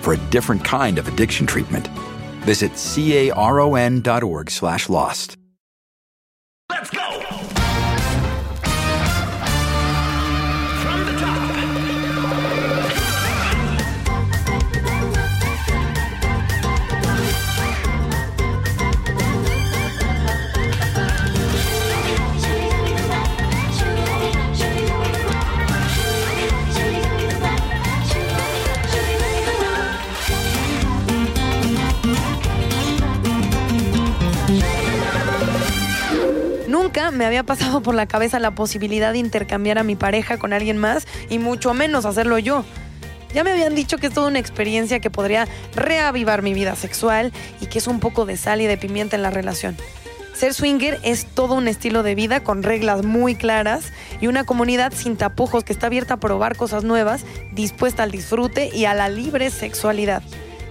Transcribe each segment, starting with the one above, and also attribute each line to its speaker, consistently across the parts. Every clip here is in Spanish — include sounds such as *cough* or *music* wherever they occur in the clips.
Speaker 1: for a different kind of addiction treatment. Visit caron.org slash lost.
Speaker 2: Let's go!
Speaker 3: Me había pasado por la cabeza la posibilidad de intercambiar a mi pareja con alguien más y mucho menos hacerlo yo. Ya me habían dicho que es toda una experiencia que podría reavivar mi vida sexual y que es un poco de sal y de pimienta en la relación. Ser swinger es todo un estilo de vida con reglas muy claras y una comunidad sin tapujos que está abierta a probar cosas nuevas, dispuesta al disfrute y a la libre sexualidad.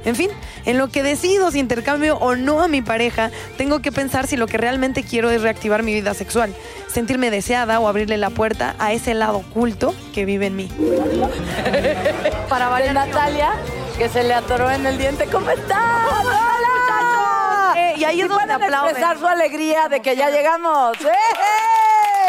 Speaker 3: En fin, en lo que decido si intercambio o no a mi pareja, tengo que pensar si lo que realmente quiero es reactivar mi vida sexual, sentirme deseada o abrirle la puerta a ese lado oculto que vive en mí. *laughs*
Speaker 4: Para variar Natalia, que se le atoró en el diente. ¿Cómo estás? ¡Hola!
Speaker 3: Eh, y ahí es donde aplauden.
Speaker 4: expresar su alegría de que ya llegamos. ¡Eh! *laughs*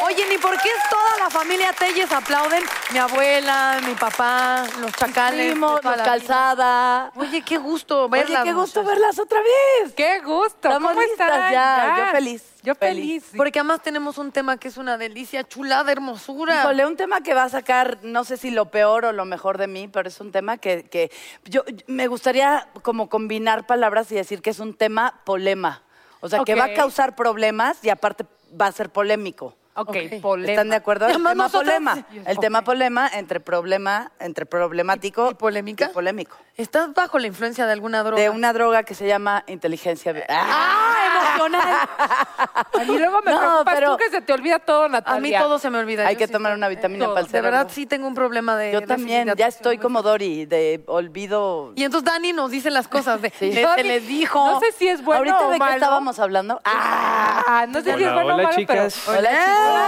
Speaker 3: Oye, ni por qué toda la familia Telles aplauden. Mi abuela, mi papá, los chacales. toda
Speaker 4: los calzada.
Speaker 3: Oye, qué gusto
Speaker 4: Oye,
Speaker 3: verlas.
Speaker 4: qué gusto verlas otra vez.
Speaker 5: ¡Qué gusto!
Speaker 4: Estamos
Speaker 5: ¿Cómo
Speaker 4: listas
Speaker 5: están?
Speaker 4: ya. Yo feliz,
Speaker 5: Yo
Speaker 4: feliz.
Speaker 5: feliz.
Speaker 3: Porque además tenemos un tema que es una delicia, chulada, hermosura.
Speaker 4: Híjole, un tema que va a sacar, no sé si lo peor o lo mejor de mí, pero es un tema que, que yo me gustaría como combinar palabras y decir que es un tema polema. O sea, que va a causar problemas y aparte va a ser polémico.
Speaker 5: Ok,
Speaker 3: Ok.
Speaker 5: polema.
Speaker 4: ¿Están de acuerdo? El tema polema. El tema polema entre problema, entre problemático
Speaker 3: ¿Y polémica?
Speaker 4: y polémico.
Speaker 3: ¿Estás bajo la influencia de alguna droga?
Speaker 4: De una droga que se llama inteligencia. ¡Ah!
Speaker 3: emocional. *laughs*
Speaker 5: A mí luego me
Speaker 4: No,
Speaker 5: preocupas
Speaker 4: pero-
Speaker 5: tú que se te olvida todo, Natalia.
Speaker 3: A mí todo se me olvida.
Speaker 4: Hay
Speaker 3: Yo
Speaker 4: que
Speaker 3: sí
Speaker 4: tomar una vitamina
Speaker 5: todo.
Speaker 4: para el
Speaker 3: De verdad, sí tengo un problema de.
Speaker 4: Yo también, ya estoy como. Dori, de olvido.
Speaker 3: Y entonces Dani nos dice las cosas de. *laughs*
Speaker 4: Sí.
Speaker 3: "Eh, se les dijo.
Speaker 5: No sé si es bueno
Speaker 4: ¿Ahorita
Speaker 5: o
Speaker 4: de qué estábamos hablando? ¡Ah!
Speaker 5: Ah, no sé si es
Speaker 6: Hola,
Speaker 5: bueno o
Speaker 6: hola,
Speaker 5: malo,
Speaker 6: chicas.
Speaker 5: pero...
Speaker 4: Hola,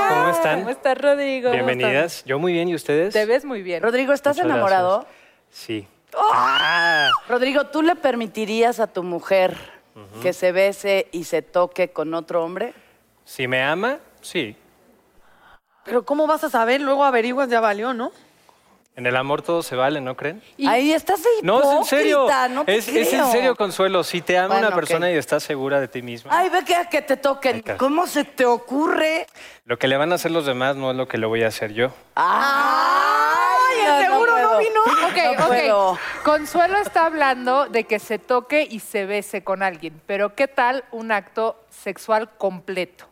Speaker 6: ¿Cómo están?
Speaker 5: ¿Cómo estás, Rodrigo?
Speaker 6: Bienvenidas. Yo muy bien, ¿y ustedes?
Speaker 5: Te ves muy bien.
Speaker 4: Rodrigo, ¿estás
Speaker 6: Muchas
Speaker 4: enamorado?
Speaker 6: gracias. Sí. Ah,
Speaker 4: Rodrigo, ¿tú le permitirías a tu mujer que se bese y se toque con otro hombre?
Speaker 6: si me ama, sí.
Speaker 3: Pero ¿cómo vas a saber? Luego averiguas, ya valió, ¿no?
Speaker 6: En el amor todo se vale, ¿no creen?
Speaker 4: Ahí estás de
Speaker 6: No, es en serio.
Speaker 4: hipócrita, no te
Speaker 6: es, es en serio, Consuelo. Si te ama
Speaker 4: Bueno,
Speaker 6: una persona
Speaker 4: ok.
Speaker 6: y estás segura de ti misma,
Speaker 4: Ay, ve que, que te toquen.
Speaker 6: Está.
Speaker 4: ¿Cómo se te ocurre?
Speaker 6: lo que le van a hacer los demás no es lo que le voy a hacer yo.
Speaker 4: ¡Ay,
Speaker 3: el seguro no
Speaker 4: puedo.
Speaker 3: vino.
Speaker 5: Ok,
Speaker 4: No
Speaker 5: ok.
Speaker 4: puedo.
Speaker 5: Consuelo está hablando de que se toque y se bese con alguien, pero ¿qué tal un acto sexual completo?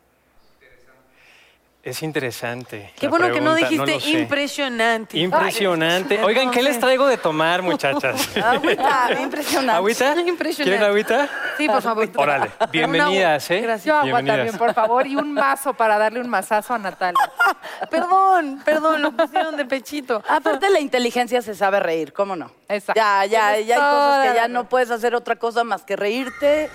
Speaker 6: Es interesante.
Speaker 3: Qué bueno que no dijiste impresionante.
Speaker 6: Impresionante.
Speaker 3: Ay,
Speaker 6: Oigan, ¿qué les traigo de tomar, muchachas? *laughs*
Speaker 4: Agüita, impresionante.
Speaker 6: ¿Agüita?
Speaker 3: Impresionante.
Speaker 6: ¿Quieren agüita?
Speaker 3: Sí, por favor.
Speaker 6: Órale, bienvenidas, ¿eh?
Speaker 3: Gracias.
Speaker 5: Yo agua
Speaker 6: Bienvenidas.
Speaker 5: también, por favor, y un mazo para darle un mazazo a Natalia. *laughs*
Speaker 3: Perdón, perdón, lo pusieron de pechito.
Speaker 4: Aparte la inteligencia se sabe reír, ¿cómo no?
Speaker 5: Exacto.
Speaker 4: Ya, ya, ya hay cosas que ya no puedes hacer otra cosa más que reírte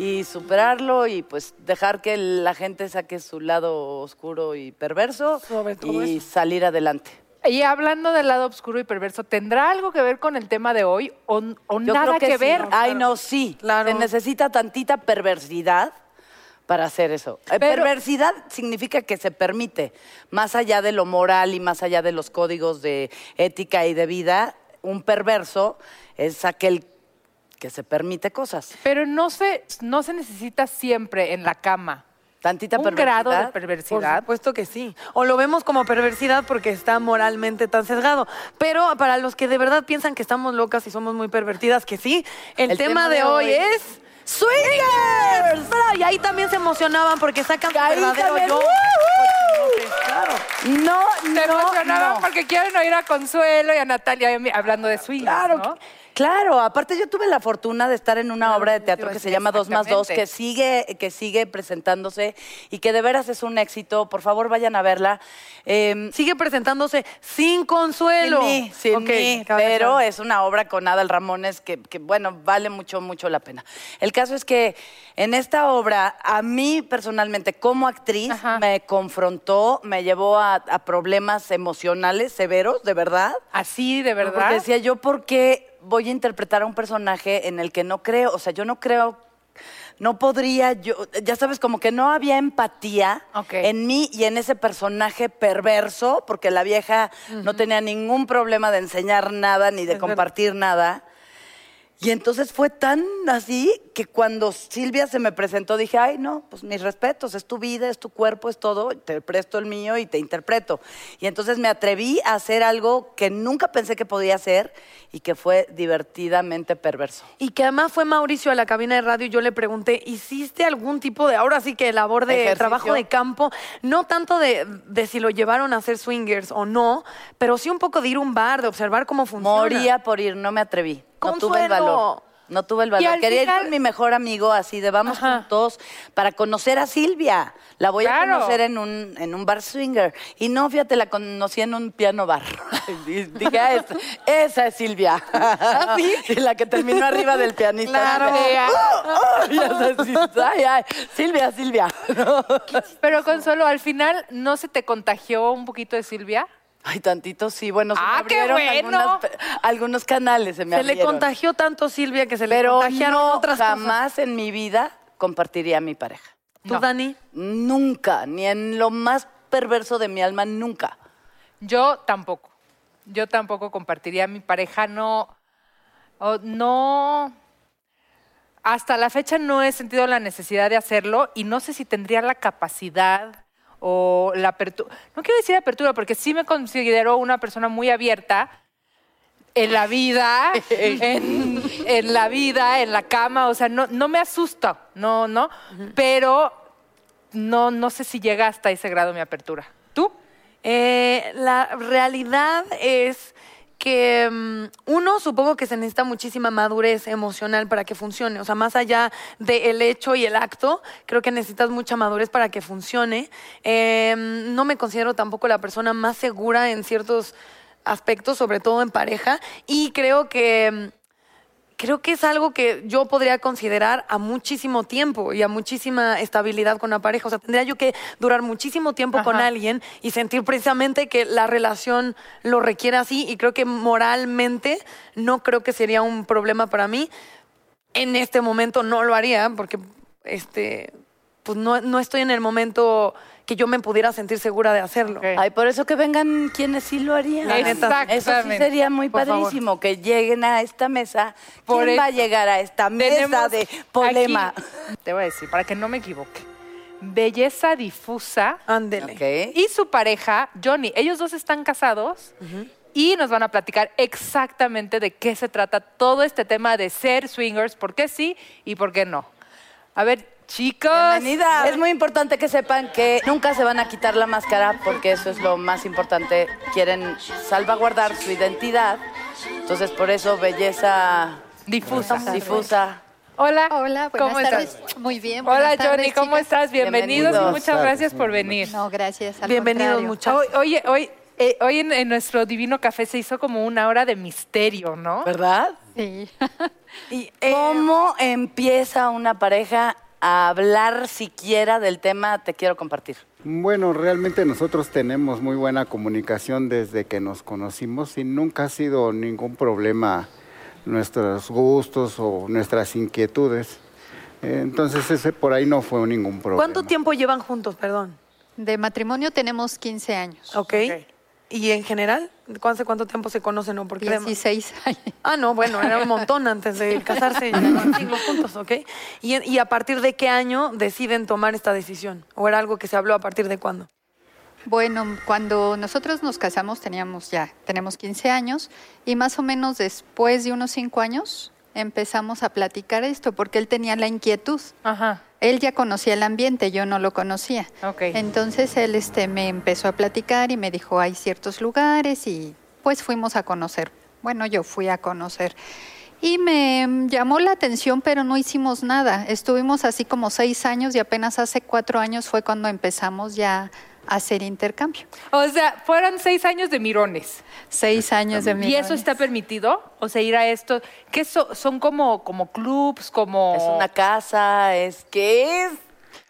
Speaker 4: y superarlo y pues dejar que la gente saque su lado oscuro y perverso y
Speaker 3: eso.
Speaker 4: salir adelante.
Speaker 5: Y hablando del lado oscuro y perverso, ¿tendrá algo que ver con el tema de hoy o, o
Speaker 4: Yo
Speaker 5: nada
Speaker 4: creo que,
Speaker 5: que,
Speaker 4: sí.
Speaker 5: ver?
Speaker 4: Ay, no, sí.
Speaker 3: Claro.
Speaker 4: Se necesita tantita perversidad para hacer eso. Eh,
Speaker 5: Pero-
Speaker 4: Perversidad significa que se permite, más allá de lo moral y más allá de los códigos de ética y de vida, un perverso es aquel que se permite cosas.
Speaker 5: Pero no se, no se necesita siempre en la cama.
Speaker 4: Tantita
Speaker 5: Un grado de
Speaker 4: perversidad.
Speaker 3: Por
Speaker 5: perversidad.
Speaker 3: supuesto que sí. O lo vemos como perversidad porque está moralmente tan sesgado. Pero para los que de verdad piensan que estamos locas y somos muy pervertidas, que sí, el, tema, de, hoy es... ¡Swingers! Y ahí también se emocionaban porque sacan su verdadero yo.
Speaker 4: ¡uh!
Speaker 3: Claro.
Speaker 4: No,
Speaker 5: Se
Speaker 4: no,
Speaker 5: emocionaban
Speaker 4: no.
Speaker 5: porque quieren oír a Consuelo y a Natalia hablando de swing.
Speaker 4: Claro,
Speaker 5: ¿no?
Speaker 4: Claro. Aparte yo tuve la fortuna de estar en una
Speaker 3: Claro,
Speaker 4: obra de
Speaker 3: te
Speaker 4: teatro que se llama Dos más Dos, que sigue, que sigue presentándose y que de veras es un éxito. Por favor, vayan a verla. Eh,
Speaker 3: Sigue presentándose sin consuelo.
Speaker 4: Sin mí, sin
Speaker 3: Ok,
Speaker 4: mí,
Speaker 3: cabe
Speaker 4: pero es una obra con Adal Ramones que, que, bueno, vale mucho, mucho la pena. El caso es que en esta obra, a mí personalmente, como actriz,
Speaker 5: Ajá.
Speaker 4: me confrontó, me llevó a, a problemas emocionales severos, de verdad.
Speaker 5: Así, de
Speaker 4: Porque
Speaker 5: verdad.
Speaker 4: decía yo, ¿por qué voy a interpretar a un personaje en el que no creo? O sea, yo no creo, no podría, yo, ya sabes, como que no había empatía en mí y en ese personaje perverso, porque la vieja no tenía ningún problema de enseñar nada ni de compartir nada. Y entonces fue tan así que cuando Silvia se me presentó dije, ay, no, pues mis respetos, es tu vida, es tu cuerpo, es todo, te presto el mío y te interpreto. Y entonces me atreví a hacer algo que nunca pensé que podía hacer y que fue divertidamente perverso.
Speaker 3: Y que además fue Mauricio a la cabina de radio y yo le pregunté, ¿hiciste algún tipo de, ahora sí que labor de
Speaker 4: Ejercicio.
Speaker 3: trabajo de campo? No tanto de, de si lo llevaron a hacer swingers o no, pero sí un poco de ir a un bar, de observar cómo funciona.
Speaker 4: Moría por ir, no me atreví. No tuve el valor. No tuve el valor.
Speaker 5: al
Speaker 4: Quería ir con mi mejor amigo así de vamos
Speaker 5: Ajá.
Speaker 4: juntos para conocer a Silvia. La voy
Speaker 5: Claro.
Speaker 4: a conocer en un, en un bar swinger. Y no, fíjate, la conocí en un piano bar. *laughs* Dije, ah, esa, esa es Silvia. *laughs* Y la que terminó arriba del pianista.
Speaker 3: Claro.
Speaker 4: Dije, "Oh, oh", ay, ay, Silvia, Silvia. *laughs*
Speaker 5: Pero Consuelo, al final, ¿no se te contagió un poquito de Silvia?
Speaker 4: Ay, tantito sí. Bueno, se me
Speaker 5: Ah, qué
Speaker 4: abrieron
Speaker 5: bueno.
Speaker 4: algunas pe- algunos canales. Se, me
Speaker 3: Se le contagió tanto Silvia que se le
Speaker 4: Pero
Speaker 3: contagiaron
Speaker 4: no,
Speaker 3: otras cosas.
Speaker 4: jamás en mi vida compartiría a mi pareja.
Speaker 3: ¿Tú,
Speaker 5: No.
Speaker 3: Dani?
Speaker 4: Nunca, ni en lo más perverso de mi alma, nunca.
Speaker 5: Yo tampoco. Yo tampoco compartiría a mi pareja. No. no. Hasta la fecha no he sentido la necesidad de hacerlo y no sé si tendría la capacidad o la apertura. No quiero decir apertura porque sí me considero una persona muy abierta en la vida, *laughs* en, en la vida, en la cama. O sea, no, no me asusta, no, no. Pero no, no sé si llega hasta ese grado mi apertura. ¿Tú?
Speaker 3: Eh, la realidad es que mm, uno supongo que se necesita muchísima madurez emocional para que funcione. O sea, más allá del hecho y el acto, creo que necesitas mucha madurez para que funcione. Eh, no me considero tampoco la persona más segura en ciertos aspectos, sobre todo en pareja, y creo que mm, creo que es algo que yo podría considerar a muchísimo tiempo y a muchísima estabilidad con la pareja. O sea, tendría yo que durar muchísimo tiempo con alguien y sentir precisamente que la relación lo requiere así. Y creo que moralmente no creo que sería un problema para mí. En este momento no lo haría porque este, pues no, no estoy en el momento que yo me pudiera sentir segura de hacerlo.
Speaker 4: Ay, por eso que vengan quienes sí lo harían.
Speaker 3: Neta.
Speaker 4: Eso sí
Speaker 5: Exactamente.
Speaker 4: sería muy
Speaker 3: Por favor.
Speaker 4: padrísimo, que lleguen a esta mesa.
Speaker 5: Por
Speaker 4: ¿Quién va a llegar a esta mesa
Speaker 5: Tenemos
Speaker 4: de polema?
Speaker 5: aquí- te voy a decir, para que no me equivoque. Belleza difusa
Speaker 3: Ándele.
Speaker 5: Y su pareja, Johnny. Ellos dos están casados y nos van a platicar exactamente de qué se trata todo este tema de ser swingers, por qué sí y por qué no. A ver, chicos.
Speaker 4: Bienvenida. Es muy importante que sepan que nunca se van a quitar la máscara porque eso es lo más importante. Quieren salvaguardar su identidad. Entonces, por eso, belleza
Speaker 5: Difusa.
Speaker 4: difusa.
Speaker 5: Hola.
Speaker 7: Hola, buenas
Speaker 5: ¿Cómo
Speaker 7: tardes.
Speaker 5: estás?
Speaker 7: Muy bien.
Speaker 5: Hola,
Speaker 7: buenas tardes,
Speaker 5: Johnny, ¿cómo
Speaker 7: chicas.
Speaker 5: estás? Bienvenidos y muchas gracias por venir.
Speaker 7: No, gracias. Al
Speaker 3: Bienvenidos,
Speaker 7: contrario.
Speaker 3: muchachos.
Speaker 5: Hoy- Oye, hoy, eh, hoy en, en nuestro divino café se hizo como una hora de misterio, ¿no?
Speaker 4: ¿Verdad?
Speaker 7: Sí.
Speaker 3: Y, *laughs* eh,
Speaker 4: ¿Cómo empieza una pareja a hablar siquiera del tema te quiero compartir?
Speaker 8: Bueno, realmente nosotros tenemos muy buena comunicación desde que nos conocimos y nunca ha sido ningún problema nuestros gustos o nuestras inquietudes. Entonces ese por ahí no fue ningún problema.
Speaker 3: ¿Cuánto tiempo llevan juntos, perdón?
Speaker 7: De matrimonio tenemos 15 años.
Speaker 3: ¿Ok?
Speaker 5: Ok.
Speaker 3: ¿Y en general? ¿Hace cuánto tiempo se conocen? ¿no? Porque
Speaker 7: 16 años.
Speaker 3: Ah, no, bueno, era un montón antes de *laughs* casarse siglos juntos, ¿ok? ¿Y, ¿Y a partir de qué año deciden tomar esta decisión? ¿O era algo que se habló a partir de cuándo?
Speaker 7: Bueno, cuando nosotros nos casamos teníamos ya, tenemos 15 años y más o menos después de unos 5 años empezamos a platicar esto porque él tenía la inquietud.
Speaker 5: Ajá.
Speaker 7: Él ya conocía el ambiente, yo no lo conocía. Entonces él este, me empezó a platicar y me dijo, hay ciertos lugares y pues fuimos a conocer. Bueno, yo fui a conocer. Y me llamó la atención, pero no hicimos nada. Estuvimos así como seis años y apenas hace cuatro años fue cuando empezamos ya hacer intercambio.
Speaker 5: O sea, fueron seis años de mirones.
Speaker 7: Seis años de mi
Speaker 5: ¿Y eso está permitido? O sea, ir a esto. ¿Qué so- son como, como clubs, como.
Speaker 4: Es una casa, es que es.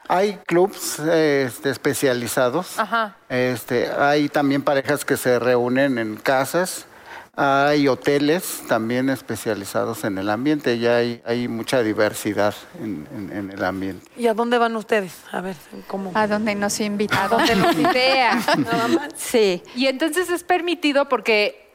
Speaker 8: Hay clubs este, especializados.
Speaker 5: Ajá.
Speaker 8: Este, hay también parejas que se reúnen en casas. Hay hoteles también especializados en el ambiente. Ya hay, hay mucha diversidad en, en- en el ambiente.
Speaker 3: ¿Y a dónde van ustedes? A ver, ¿cómo?
Speaker 7: A donde nos invitan.
Speaker 5: A donde los *laughs* idea.
Speaker 3: Nada más.
Speaker 7: Sí.
Speaker 5: Y entonces es permitido porque,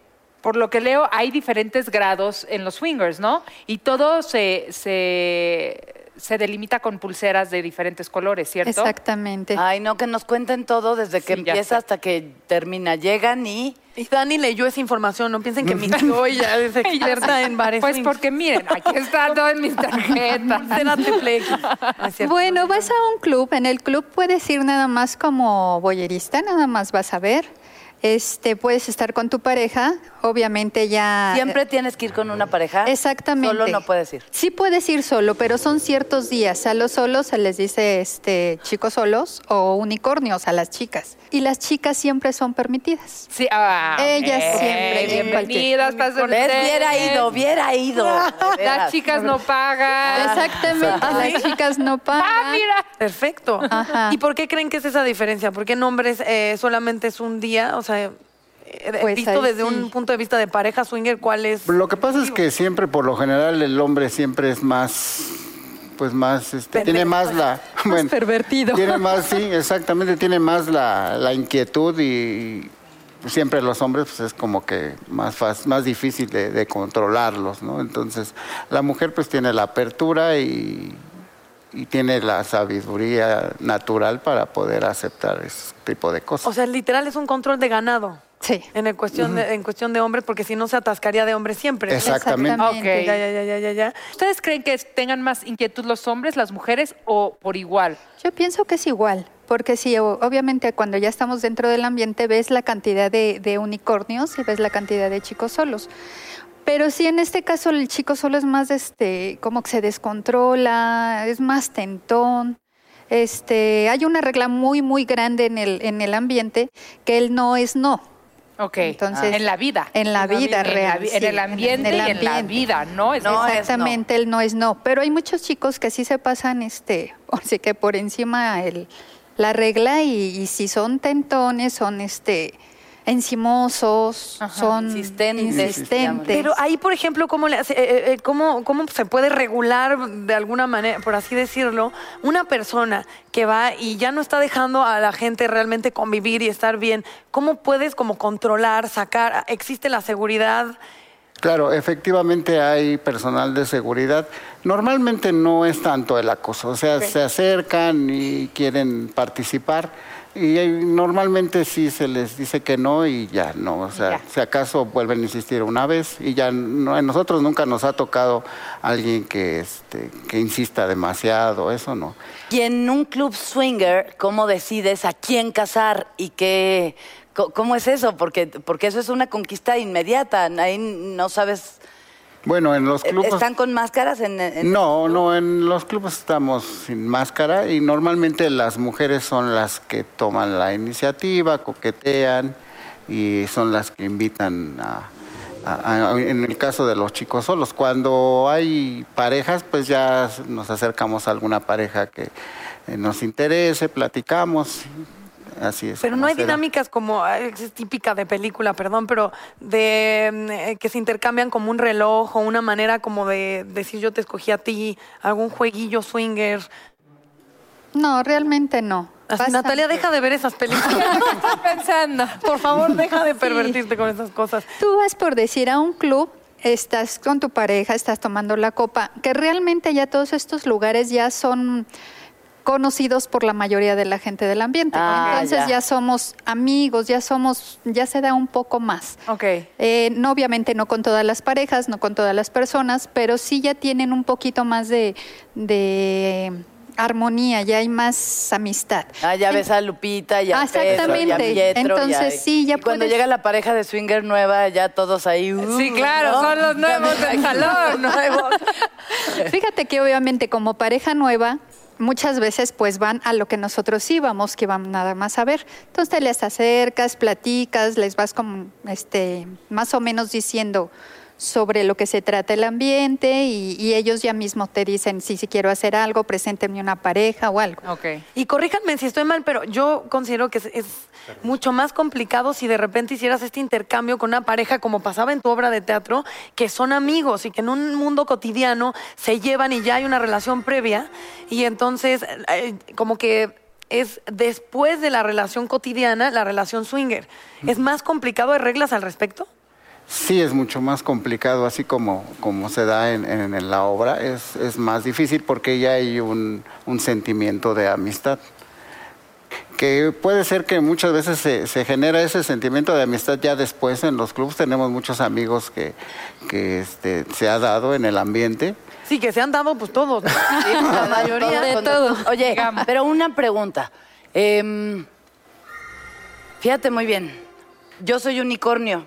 Speaker 5: por lo que leo, hay diferentes grados en los swingers, ¿no? Y todo se, se, se delimita con pulseras de diferentes colores, ¿cierto?
Speaker 7: Exactamente.
Speaker 4: Ay, no, que nos cuenten todo desde que
Speaker 5: Sí,
Speaker 4: empieza hasta que termina. Llegan y.
Speaker 3: Y Dani leyó esa información, no piensen que mintió *laughs* y ya es *laughs* experta en bares.
Speaker 5: Pues porque miren, aquí está todo en mis tarjetas. *laughs*
Speaker 7: Bueno, vas a un club, en el club puedes ir nada más como boyerista, nada más vas a ver. Este, puedes estar con tu pareja, obviamente ya
Speaker 4: Siempre tienes que ir con una pareja.
Speaker 7: Exactamente.
Speaker 4: Solo no puedes ir.
Speaker 7: Sí puedes ir solo, pero son ciertos días. A los solos se les dice este chicos solos o unicornios a las chicas. Y las chicas siempre son permitidas.
Speaker 5: Sí, ah,
Speaker 7: Ellas
Speaker 5: eh,
Speaker 7: siempre,
Speaker 5: Bienvenidas, pasen.
Speaker 4: Hubiera ido, hubiera ido. *laughs*
Speaker 5: Las chicas no pagan.
Speaker 7: Exactamente, las chicas no pagan.
Speaker 5: Ah, mira.
Speaker 3: Perfecto.
Speaker 7: Ajá.
Speaker 3: ¿Y por qué creen que es esa diferencia? ¿Por qué en hombres eh, solamente es un día? O sea, eh,
Speaker 7: Pues
Speaker 3: visto desde
Speaker 7: sí.
Speaker 3: un punto de vista de pareja swinger, ¿cuál es?
Speaker 8: Lo que pasa es que siempre, por lo general, el hombre siempre es más, pues más, este, tiene más la, *laughs* bueno,
Speaker 7: pervertido.
Speaker 8: tiene más, sí, exactamente, tiene más la, la inquietud y, siempre los hombres, pues es como que más fácil, más difícil de, de controlarlos, ¿no? Entonces, la mujer pues tiene la apertura y, y tiene la sabiduría natural para poder aceptar ese tipo de cosas.
Speaker 3: O sea, literal es un control de ganado.
Speaker 7: Sí.
Speaker 3: En, el cuestión de, en cuestión de hombres, porque si no se atascaría de hombres siempre.
Speaker 8: Exactamente.
Speaker 7: Exactamente.
Speaker 5: Ok.
Speaker 3: Ya, ya, ya, ya, ya.
Speaker 5: ¿Ustedes creen que tengan más inquietud los hombres, las mujeres o por igual?
Speaker 7: Yo pienso que es igual, porque sí, obviamente cuando ya estamos dentro del ambiente ves la cantidad de, de unicornios y ves la cantidad de chicos solos. Pero sí, en este caso el chico solo es más, este, como que se descontrola, es más tentón. Este, hay una regla muy, muy grande en el, en el ambiente que el no es no.
Speaker 5: Ok.
Speaker 7: Entonces,
Speaker 5: en la vida.
Speaker 7: En la vida
Speaker 5: En la
Speaker 7: real.
Speaker 5: En,
Speaker 7: sí,
Speaker 5: el ambiente
Speaker 7: en el
Speaker 5: y en la vida, ¿no? Es
Speaker 4: No, es no.
Speaker 7: Exactamente, el no es no. Pero hay muchos chicos que sí se pasan, este, *laughs* así que por encima el, la regla y, y si son tentones, son este encimosos, son
Speaker 4: Insistentes,
Speaker 7: insistentes.
Speaker 3: Pero ahí, por ejemplo, ¿cómo, le hace- eh, eh, cómo, ¿cómo se puede regular de alguna manera, por así decirlo, una persona que va y ya no está dejando a la gente realmente convivir y estar bien? ¿Cómo puedes como controlar, sacar? ¿Existe la seguridad?
Speaker 8: Claro, efectivamente hay personal de seguridad. Normalmente no es tanto el acoso, o sea, se acercan y quieren participar y normalmente sí se les dice que no y ya no, o sea,
Speaker 5: Ya.
Speaker 8: si acaso vuelven a insistir una vez y ya no, a nosotros nunca nos ha tocado alguien que este que insista demasiado, eso no.
Speaker 4: Y en un club swinger, ¿cómo decides a quién casar y qué? ¿Cómo es eso? Porque, porque eso es una conquista inmediata. Ahí no sabes.
Speaker 8: Bueno, en los clubes
Speaker 4: ¿Están con máscaras en, en-
Speaker 8: No, no, en los clubes estamos sin máscara y normalmente las mujeres son las que toman la iniciativa, coquetean y son las que invitan a, a- a- en el caso de los chicos solos. Cuando hay parejas, pues ya nos acercamos a alguna pareja que eh, nos interese, platicamos. Así es.
Speaker 3: Pero no hay dinámicas como, es típica de película, perdón, pero de mm, eh, que se intercambian como un reloj o una manera como de decir yo te escogí a ti, algún jueguillo swinger.
Speaker 7: No, realmente no.
Speaker 3: Así, Natalia, deja de ver esas películas. *laughs*
Speaker 5: Estoy pensando.
Speaker 3: Por favor, deja de pervertirte con esas cosas.
Speaker 7: Tú vas por decir a un club, estás con tu pareja, estás tomando la copa, que realmente ya todos estos lugares ya son conocidos por la mayoría de la gente del ambiente.
Speaker 4: Ah,
Speaker 7: Entonces
Speaker 4: ya.
Speaker 7: ya. somos amigos, ya somos, ya se da un poco más.
Speaker 3: Ok.
Speaker 7: Eh, no, obviamente no con todas las parejas, no con todas las personas, pero sí ya tienen un poquito más de, de armonía, ya hay más amistad.
Speaker 4: Ah, ya ves a Lupita y a
Speaker 7: Ah,
Speaker 4: Pedro y a
Speaker 7: exactamente.
Speaker 4: Y a-
Speaker 7: Entonces, sí, ya
Speaker 4: y cuando
Speaker 7: puedes-
Speaker 4: llega la pareja de swinger nueva, ya todos ahí. uh,
Speaker 5: Sí, claro,
Speaker 4: ¿no?
Speaker 5: son los nuevos del salón.
Speaker 4: nuevos. *laughs*
Speaker 7: Fíjate que obviamente como pareja nueva, muchas veces pues van a lo que nosotros íbamos, que van nada más a ver. Entonces te les acercas, platicas, les vas como este más o menos diciendo sobre lo que se trata el ambiente y, y ellos ya mismo te dicen si, si quiero hacer algo, presénteme una pareja o algo.
Speaker 5: Ok.
Speaker 3: Y corríjanme si estoy mal, pero yo considero que es, es mucho más complicado si de repente hicieras este intercambio con una pareja, como pasaba en tu obra de teatro, que son amigos y que en un mundo cotidiano se llevan y ya hay una relación previa. Y entonces, eh, como que es después de la relación cotidiana, la relación swinger. ¿Es más complicado? ¿Hay reglas al respecto?
Speaker 8: Sí, es mucho más complicado, así como, como se da en, en- en la obra, es, es más difícil porque ya hay un, un sentimiento de amistad. Que puede ser que muchas veces se, se genera ese sentimiento de amistad ya después en los clubes. Tenemos muchos amigos que, que este, se ha dado en el ambiente.
Speaker 3: Sí, que se han dado pues todos. ¿no?
Speaker 4: Sí, la mayoría.
Speaker 7: De
Speaker 4: Cuando-
Speaker 7: todo.
Speaker 4: Oye, pero una pregunta. Em, fíjate muy bien. Yo soy unicornio,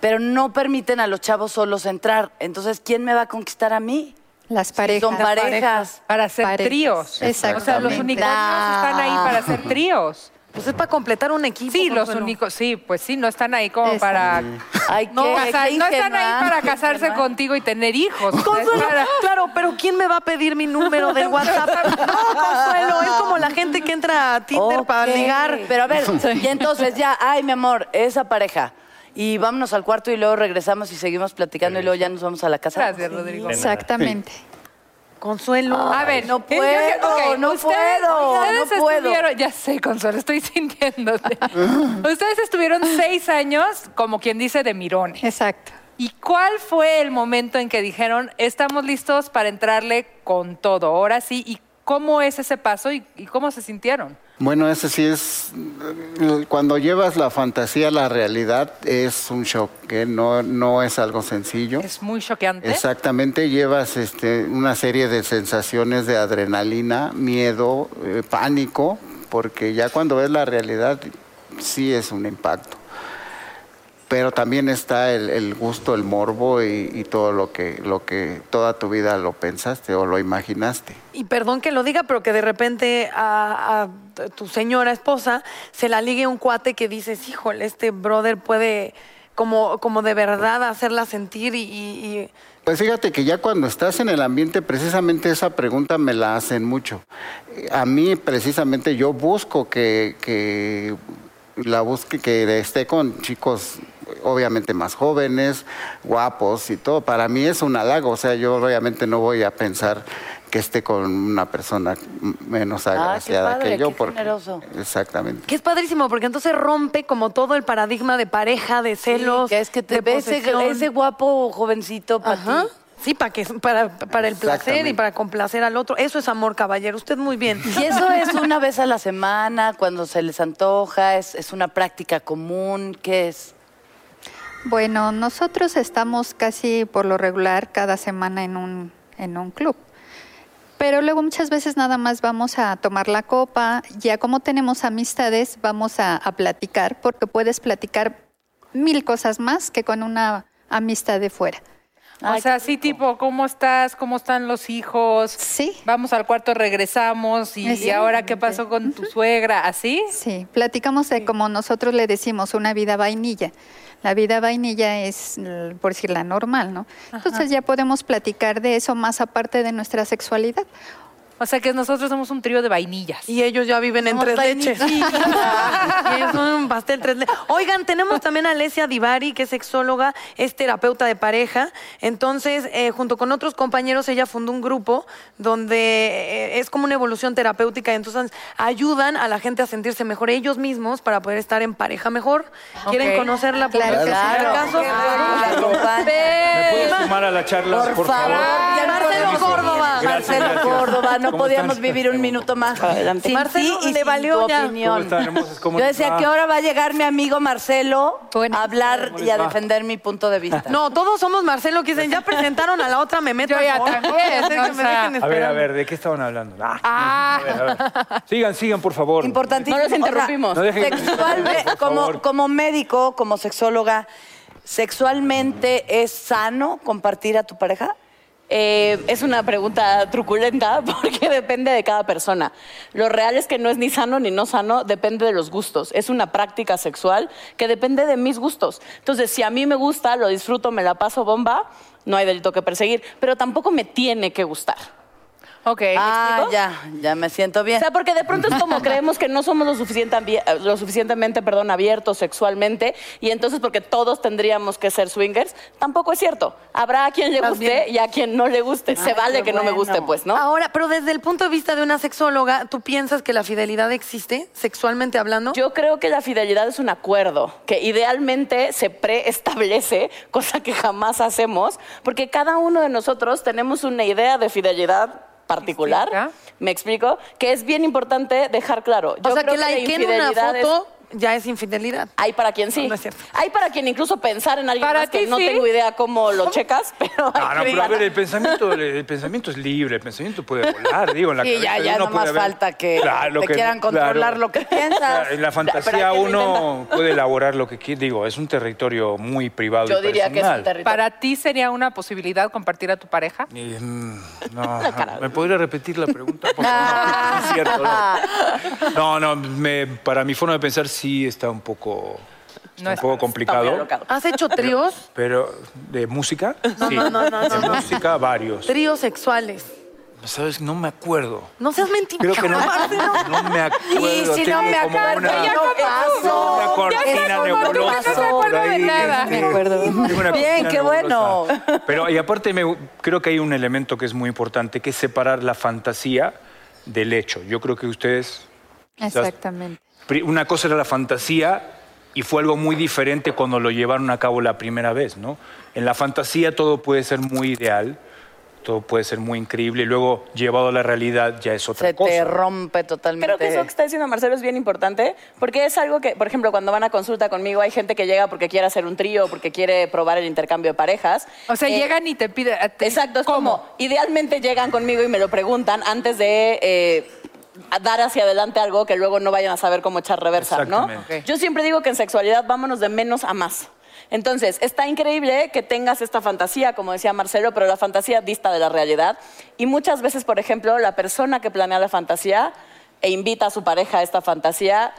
Speaker 4: pero no permiten a los chavos solos entrar. Entonces, ¿quién me va a conquistar a mí?
Speaker 7: Las
Speaker 4: Si
Speaker 7: parejas.
Speaker 4: son parejas.
Speaker 5: Para hacer
Speaker 7: Parejas.
Speaker 5: tríos. O sea, los unicornios están ahí para hacer tríos.
Speaker 3: Pues es para completar un equipo.
Speaker 5: Sí, los únicos, sí, pues sí, no están ahí como
Speaker 7: Exacto.
Speaker 5: para
Speaker 4: Ay,
Speaker 5: no,
Speaker 4: qué-
Speaker 5: casar-
Speaker 4: qué
Speaker 5: no están ahí para casarse contigo y tener hijos.
Speaker 3: Consuelo,
Speaker 5: para-
Speaker 3: claro, pero ¿quién me va a pedir mi número del WhatsApp? *laughs* No, Consuelo, es como la gente que entra a Tinder para ligar.
Speaker 4: Pero a ver, y entonces ya, ay, mi amor, esa pareja. Y vámonos al cuarto y luego regresamos y seguimos platicando y luego ya nos vamos a la casa.
Speaker 5: Gracias, Rodrigo.
Speaker 7: Exactamente.
Speaker 3: Consuelo.
Speaker 5: A ver,
Speaker 4: no
Speaker 5: yo-
Speaker 4: puedo, no
Speaker 5: ustedes-
Speaker 4: puedo,
Speaker 5: ustedes
Speaker 4: no puedo.
Speaker 5: estuvieron- ya sé, Consuelo, estoy *laughs* sintiéndote. *laughs* ustedes estuvieron seis años, como quien dice, de mirones.
Speaker 7: Exacto.
Speaker 5: ¿Y cuál fue el momento en que dijeron, estamos listos para entrarle con todo? Ahora sí, ¿y cómo es ese paso y, y cómo se sintieron?
Speaker 8: Bueno, ese sí es, cuando llevas la fantasía a la realidad es un shock, que no, no es algo sencillo.
Speaker 5: Es muy choqueante.
Speaker 8: Exactamente, llevas este, una serie de sensaciones de adrenalina, miedo, eh, pánico, porque ya cuando ves la realidad sí es un impacto. Pero también está el, el gusto, el morbo y, y todo lo que, lo que toda tu vida lo pensaste o lo imaginaste.
Speaker 3: Y perdón que lo diga, pero que de repente a, a tu señora esposa se la ligue un cuate que dices, híjole, este brother puede como, como de verdad hacerla sentir y, y-
Speaker 8: Pues fíjate que ya cuando estás en el ambiente, precisamente esa pregunta me la hacen mucho. A mí, precisamente, yo busco que, que la busque, que esté con chicos obviamente más jóvenes, guapos y todo. Para mí es un halago, o sea, yo obviamente no voy a pensar que esté con una persona menos agraciada
Speaker 4: Ah, padre,
Speaker 8: que yo.
Speaker 4: qué
Speaker 8: porque-
Speaker 4: generoso.
Speaker 8: Exactamente.
Speaker 3: que es padrísimo, porque entonces rompe como todo el paradigma de pareja, de celos.
Speaker 4: que es que te ve ese,
Speaker 3: posesión.
Speaker 4: ese guapo jovencito para ti.
Speaker 3: Sí, para que para, para el placer y para complacer al otro. Eso es amor, caballero. Usted muy bien.
Speaker 4: Y eso es una vez a la semana, cuando se les antoja, es, es una práctica común, ¿qué es?
Speaker 7: Bueno, nosotros estamos casi por lo regular cada semana en un, en un club. Pero luego muchas veces nada más vamos a tomar la copa, ya como tenemos amistades, vamos a, a platicar, porque puedes platicar mil cosas más que con una amistad de fuera.
Speaker 5: o sea, sí, tipo, ¿cómo estás? ¿Cómo están los hijos?
Speaker 7: Sí.
Speaker 5: Vamos al cuarto, regresamos. ¿Y, y ahora qué pasó con tu suegra? ¿Así?
Speaker 7: Sí, platicamos de como nosotros le decimos una vida vainilla. La vida vainilla es, mm, por decir, la normal, ¿no? Entonces ya podemos platicar de eso más aparte de nuestra sexualidad.
Speaker 5: O sea que nosotros somos un trío de vainillas.
Speaker 3: Y ellos ya viven en
Speaker 4: Somos
Speaker 3: tres leches. y *laughs* son un pastel tres leches. Oigan, tenemos también a Alesia Divari, que es sexóloga, es terapeuta de pareja. Entonces, eh, junto con otros compañeros, ella fundó un grupo donde eh, es como una evolución terapéutica. Entonces, ayudan a la gente a sentirse mejor ellos mismos para poder estar en pareja mejor. ¿Quieren
Speaker 5: Ok.
Speaker 3: conocerla? Por
Speaker 7: Claro.
Speaker 4: Claro.
Speaker 3: acaso?
Speaker 4: La acompaña.
Speaker 6: ¿Me puedes sumar a la charla, por,
Speaker 4: Por favor,
Speaker 3: Marcelo Córdoba.
Speaker 4: Marcelo
Speaker 6: Gracias.
Speaker 4: Córdoba, no
Speaker 6: ¿Cómo
Speaker 4: podíamos
Speaker 6: están?
Speaker 4: vivir un minuto más. Sin
Speaker 3: Marcelo,
Speaker 4: y
Speaker 3: le
Speaker 4: sin
Speaker 3: valió
Speaker 4: tu
Speaker 3: ya.
Speaker 4: opinión.
Speaker 6: ¿Cómo están, hermosas? ¿Cómo
Speaker 4: Yo decía que ahora va a llegar mi amigo Marcelo
Speaker 7: Bueno.
Speaker 4: a hablar
Speaker 6: ¿Cómo
Speaker 4: y a defender mi punto de vista. *laughs*
Speaker 3: No, todos somos Marcelo, que dicen, ya presentaron a la otra, me meto
Speaker 5: Yo ya también, *laughs*
Speaker 3: que
Speaker 5: o
Speaker 3: me dejen
Speaker 6: A ver, a ver, ¿de qué estaban hablando? Ah,
Speaker 5: Ah.
Speaker 6: a ver, a ver. Sigan, sigan, por favor.
Speaker 4: Importantísimo.
Speaker 9: No los
Speaker 4: O sea,
Speaker 9: interrumpimos.
Speaker 6: No dejen-
Speaker 4: sexualmente,
Speaker 6: por
Speaker 4: como,
Speaker 6: favor.
Speaker 4: como médico, como sexóloga, ¿sexualmente es sano compartir a tu pareja?
Speaker 9: Eh, es una pregunta truculenta *laughs* porque depende de cada persona. Lo real es que no es ni sano ni no sano, depende de los gustos. Es una práctica sexual que depende de mis gustos. Entonces, si a mí me gusta, lo disfruto, me la paso bomba, no hay delito que perseguir, pero tampoco me tiene que gustar.
Speaker 5: Ok.
Speaker 4: Ah,
Speaker 9: explico?
Speaker 4: ya, ya me siento bien.
Speaker 9: O sea, porque de pronto es como *laughs* creemos que no somos lo, suficiente ambi- lo suficientemente perdón, abiertos sexualmente y entonces porque todos tendríamos que ser swingers, tampoco es cierto. Habrá a quien le guste y a quien no le guste. Se vale que no me guste,
Speaker 4: bueno.
Speaker 9: pues, ¿no?
Speaker 3: Ahora, pero desde el punto de vista de una sexóloga, ¿tú piensas que la fidelidad existe, sexualmente hablando?
Speaker 9: Yo creo que la fidelidad es un acuerdo que idealmente se preestablece, *laughs* cosa que jamás hacemos, porque cada uno de nosotros tenemos una idea de fidelidad particular. ¿Me explico? Que es bien importante dejar claro.
Speaker 3: o
Speaker 9: Yo
Speaker 3: sea,
Speaker 9: creo
Speaker 3: que like en una foto ya es infidelidad.
Speaker 9: Hay para quien sí.
Speaker 3: No, no es cierto.
Speaker 9: Hay para quien incluso pensar en alguien
Speaker 5: Para
Speaker 9: más que
Speaker 5: ti
Speaker 9: no
Speaker 5: sí.
Speaker 9: tengo idea cómo lo *laughs* checas, pero hay
Speaker 6: Ah, no, pero a ver, el pensamiento, el, el pensamiento es libre, el pensamiento puede volar, digo, en la
Speaker 4: Sí,
Speaker 6: cabeza
Speaker 4: ya,
Speaker 6: de
Speaker 4: ya
Speaker 6: uno
Speaker 4: no
Speaker 6: puede
Speaker 4: más
Speaker 6: haber-
Speaker 4: falta que
Speaker 6: Claro,
Speaker 4: te quieran controlar
Speaker 6: claro.
Speaker 4: lo que piensas.
Speaker 6: Claro, En la fantasía
Speaker 9: lo
Speaker 6: uno puede elaborar lo que quiere, digo, es un territorio muy privado
Speaker 9: Yo
Speaker 6: y
Speaker 9: diría que es
Speaker 6: personal.
Speaker 9: un territorio.
Speaker 5: ¿Para ti sería una posibilidad compartir a tu pareja?
Speaker 6: Y, mm, no, *laughs* ¿me podría repetir la pregunta? Por favor? *laughs* No, es cierto, no. No, no, me- para mi forma de pensar sí está un poco, está
Speaker 5: No
Speaker 6: un
Speaker 5: es-
Speaker 6: poco complicado.
Speaker 3: ¿Has hecho tríos?
Speaker 6: Pero, ¿de música? sí.
Speaker 3: no, no, no,
Speaker 6: de
Speaker 3: no.
Speaker 6: música, varios.
Speaker 3: Tríos sexuales.
Speaker 6: ¿Sabes? No me acuerdo.
Speaker 3: No seas mentiroso.
Speaker 6: Creo que no, no me acuerdo.
Speaker 4: Y si no me acuerdo,
Speaker 6: una-
Speaker 4: ya no pasó.
Speaker 6: una cortina nebulosa
Speaker 4: no se
Speaker 6: por
Speaker 5: acuerda de nada.
Speaker 4: Me acuerdo. Bien, qué bueno.
Speaker 6: Pero y aparte me- creo que hay un elemento que es muy importante, que es separar la fantasía del hecho. Yo creo que ustedes
Speaker 7: Exactamente.
Speaker 6: Una cosa era la fantasía y fue algo muy diferente cuando lo llevaron a cabo la primera vez, ¿no? En la fantasía todo puede ser muy ideal, todo puede ser muy increíble y luego llevado a la realidad ya es otra
Speaker 4: Se
Speaker 6: cosa.
Speaker 4: te rompe totalmente.
Speaker 9: Creo que eso que está diciendo Marcelo es bien importante, porque es algo que, por ejemplo, cuando van a consulta conmigo, hay gente que llega porque quiere hacer un trío, porque quiere probar el intercambio de parejas.
Speaker 5: O sea,
Speaker 9: Eh,
Speaker 5: llegan y te piden... te-
Speaker 9: Exacto, es
Speaker 5: ¿Cómo?
Speaker 9: como, idealmente llegan conmigo y me lo preguntan antes de eh, dar hacia adelante algo que luego no vayan a saber cómo echar reversa, ¿no? Yo siempre digo que en sexualidad vámonos de menos a más. Entonces, está increíble que tengas esta fantasía, como decía Marcelo, pero la fantasía dista de la realidad. Y muchas veces, por ejemplo, la persona que planea la fantasía e invita a su pareja a esta fantasía,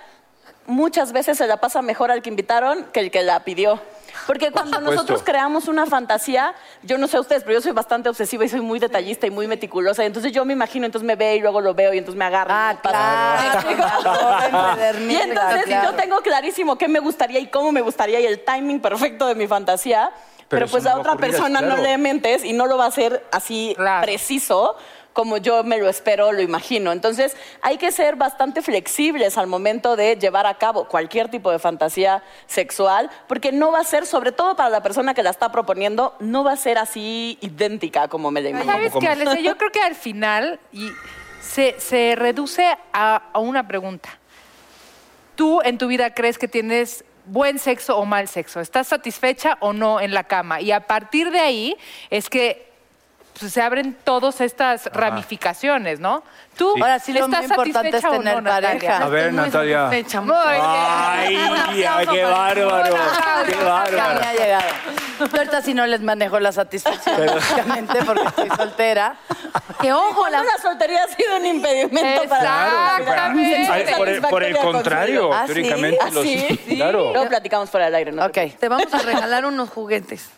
Speaker 9: muchas veces se la pasa mejor al que invitaron que el que la pidió. Porque cuando nosotros creamos una fantasía, yo no sé ustedes, pero yo soy bastante obsesiva y soy muy detallista y muy meticulosa. Y entonces yo me imagino, entonces me ve y luego lo veo y entonces me agarro.
Speaker 4: Ah,
Speaker 9: y
Speaker 4: claro. *laughs*
Speaker 9: y entonces
Speaker 4: Claro.
Speaker 9: yo tengo clarísimo qué me gustaría y cómo me gustaría y el timing perfecto de mi fantasía. Pero,
Speaker 6: eso
Speaker 9: pues
Speaker 6: no
Speaker 9: a otra
Speaker 6: ocurrir,
Speaker 9: persona no
Speaker 6: claro.
Speaker 9: le mentes y no lo va a hacer así
Speaker 5: Claro.
Speaker 9: preciso como yo me lo espero, lo imagino. Entonces hay que ser bastante flexibles al momento de llevar a cabo cualquier tipo de fantasía sexual, porque no va a ser, sobre todo para la persona que la está proponiendo, no va a ser así idéntica como me la imagino.
Speaker 5: ¿Sabes qué? Yo creo que al final y se, se reduce a, a una pregunta. ¿Tú en tu vida crees que tienes buen sexo o mal sexo? ¿Estás satisfecha o no en la cama? Y a partir de ahí es que pues, se abren todas estas ramificaciones, ¿no? ¿Tú
Speaker 4: Ahora sí, lo
Speaker 5: estás
Speaker 4: muy importante es tener
Speaker 5: no, Natalia?
Speaker 4: pareja.
Speaker 6: A ver,
Speaker 3: muy
Speaker 6: Natalia.
Speaker 5: Muy.
Speaker 6: Ay, qué bárbaro, qué
Speaker 4: Ya me
Speaker 6: bárbaro.
Speaker 4: ha llegado. Yo ahorita sí no les manejo la satisfacción, lógicamente, porque estoy soltera.
Speaker 3: Que ojo, la...
Speaker 9: La soltería ha sido un impedimento para...
Speaker 5: Exactamente.
Speaker 6: Por, el, por el contrario,
Speaker 4: ¿Ah, sí?
Speaker 6: teóricamente
Speaker 9: ¿Ah,
Speaker 6: los
Speaker 9: sí?
Speaker 6: claro.
Speaker 9: Luego platicamos fuera del aire, ¿no?
Speaker 4: Ok.
Speaker 3: te vamos a regalar unos juguetes.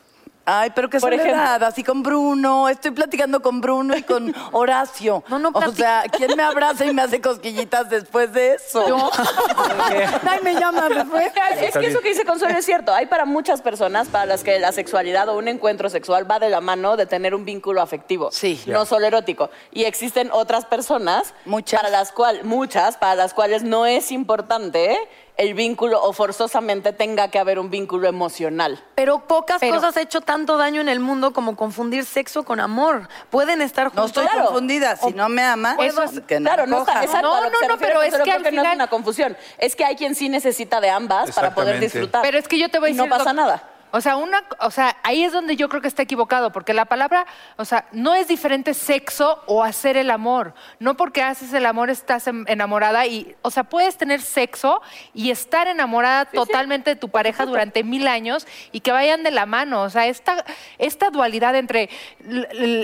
Speaker 4: Ay, pero qué
Speaker 9: Por
Speaker 4: soledad, así con Bruno. Estoy platicando con Bruno y con *laughs* Horacio.
Speaker 3: No, no
Speaker 4: O sea, ¿quién me abraza y me hace cosquillitas después de eso?
Speaker 3: Yo. *laughs* *laughs* Ay, me llaman después.
Speaker 9: Es que eso que dice Consuelo es cierto. Hay para muchas personas para las que la sexualidad o un encuentro sexual va de la mano de tener un vínculo afectivo.
Speaker 4: Sí.
Speaker 9: No solo erótico. Y existen otras personas,
Speaker 4: Muchas.
Speaker 9: para las cuales, muchas, para las cuales no es importante el vínculo o forzosamente tenga que haber un vínculo emocional.
Speaker 3: Pero pocas
Speaker 7: Pero-
Speaker 3: cosas han hecho tanto daño en el mundo como confundir sexo con amor. Pueden estar
Speaker 4: No
Speaker 3: juntos.
Speaker 4: estoy
Speaker 9: Claro.
Speaker 4: confundida. Si no me ama,
Speaker 9: Eso es-
Speaker 4: que no
Speaker 9: claro, no está,
Speaker 4: coja.
Speaker 9: exacto,
Speaker 5: No,
Speaker 9: a lo que
Speaker 5: no,
Speaker 9: se
Speaker 5: no,
Speaker 9: refiere
Speaker 5: pero es que
Speaker 9: creo
Speaker 5: al
Speaker 9: no es
Speaker 5: final-
Speaker 9: una confusión. Es que hay quien sí necesita de ambas para poder
Speaker 6: Exactamente.
Speaker 9: disfrutar.
Speaker 5: Pero es que yo te voy a
Speaker 9: Y
Speaker 5: decir.
Speaker 9: no pasa nada.
Speaker 5: O sea, una, o sea, ahí es donde yo creo que está equivocado, porque la palabra, o sea, no es diferente sexo o hacer el amor. No porque haces el amor estás enamorada y, o sea, puedes tener sexo y estar enamorada totalmente de tu pareja durante mil años y que vayan de la mano. O sea, esta, esta dualidad entre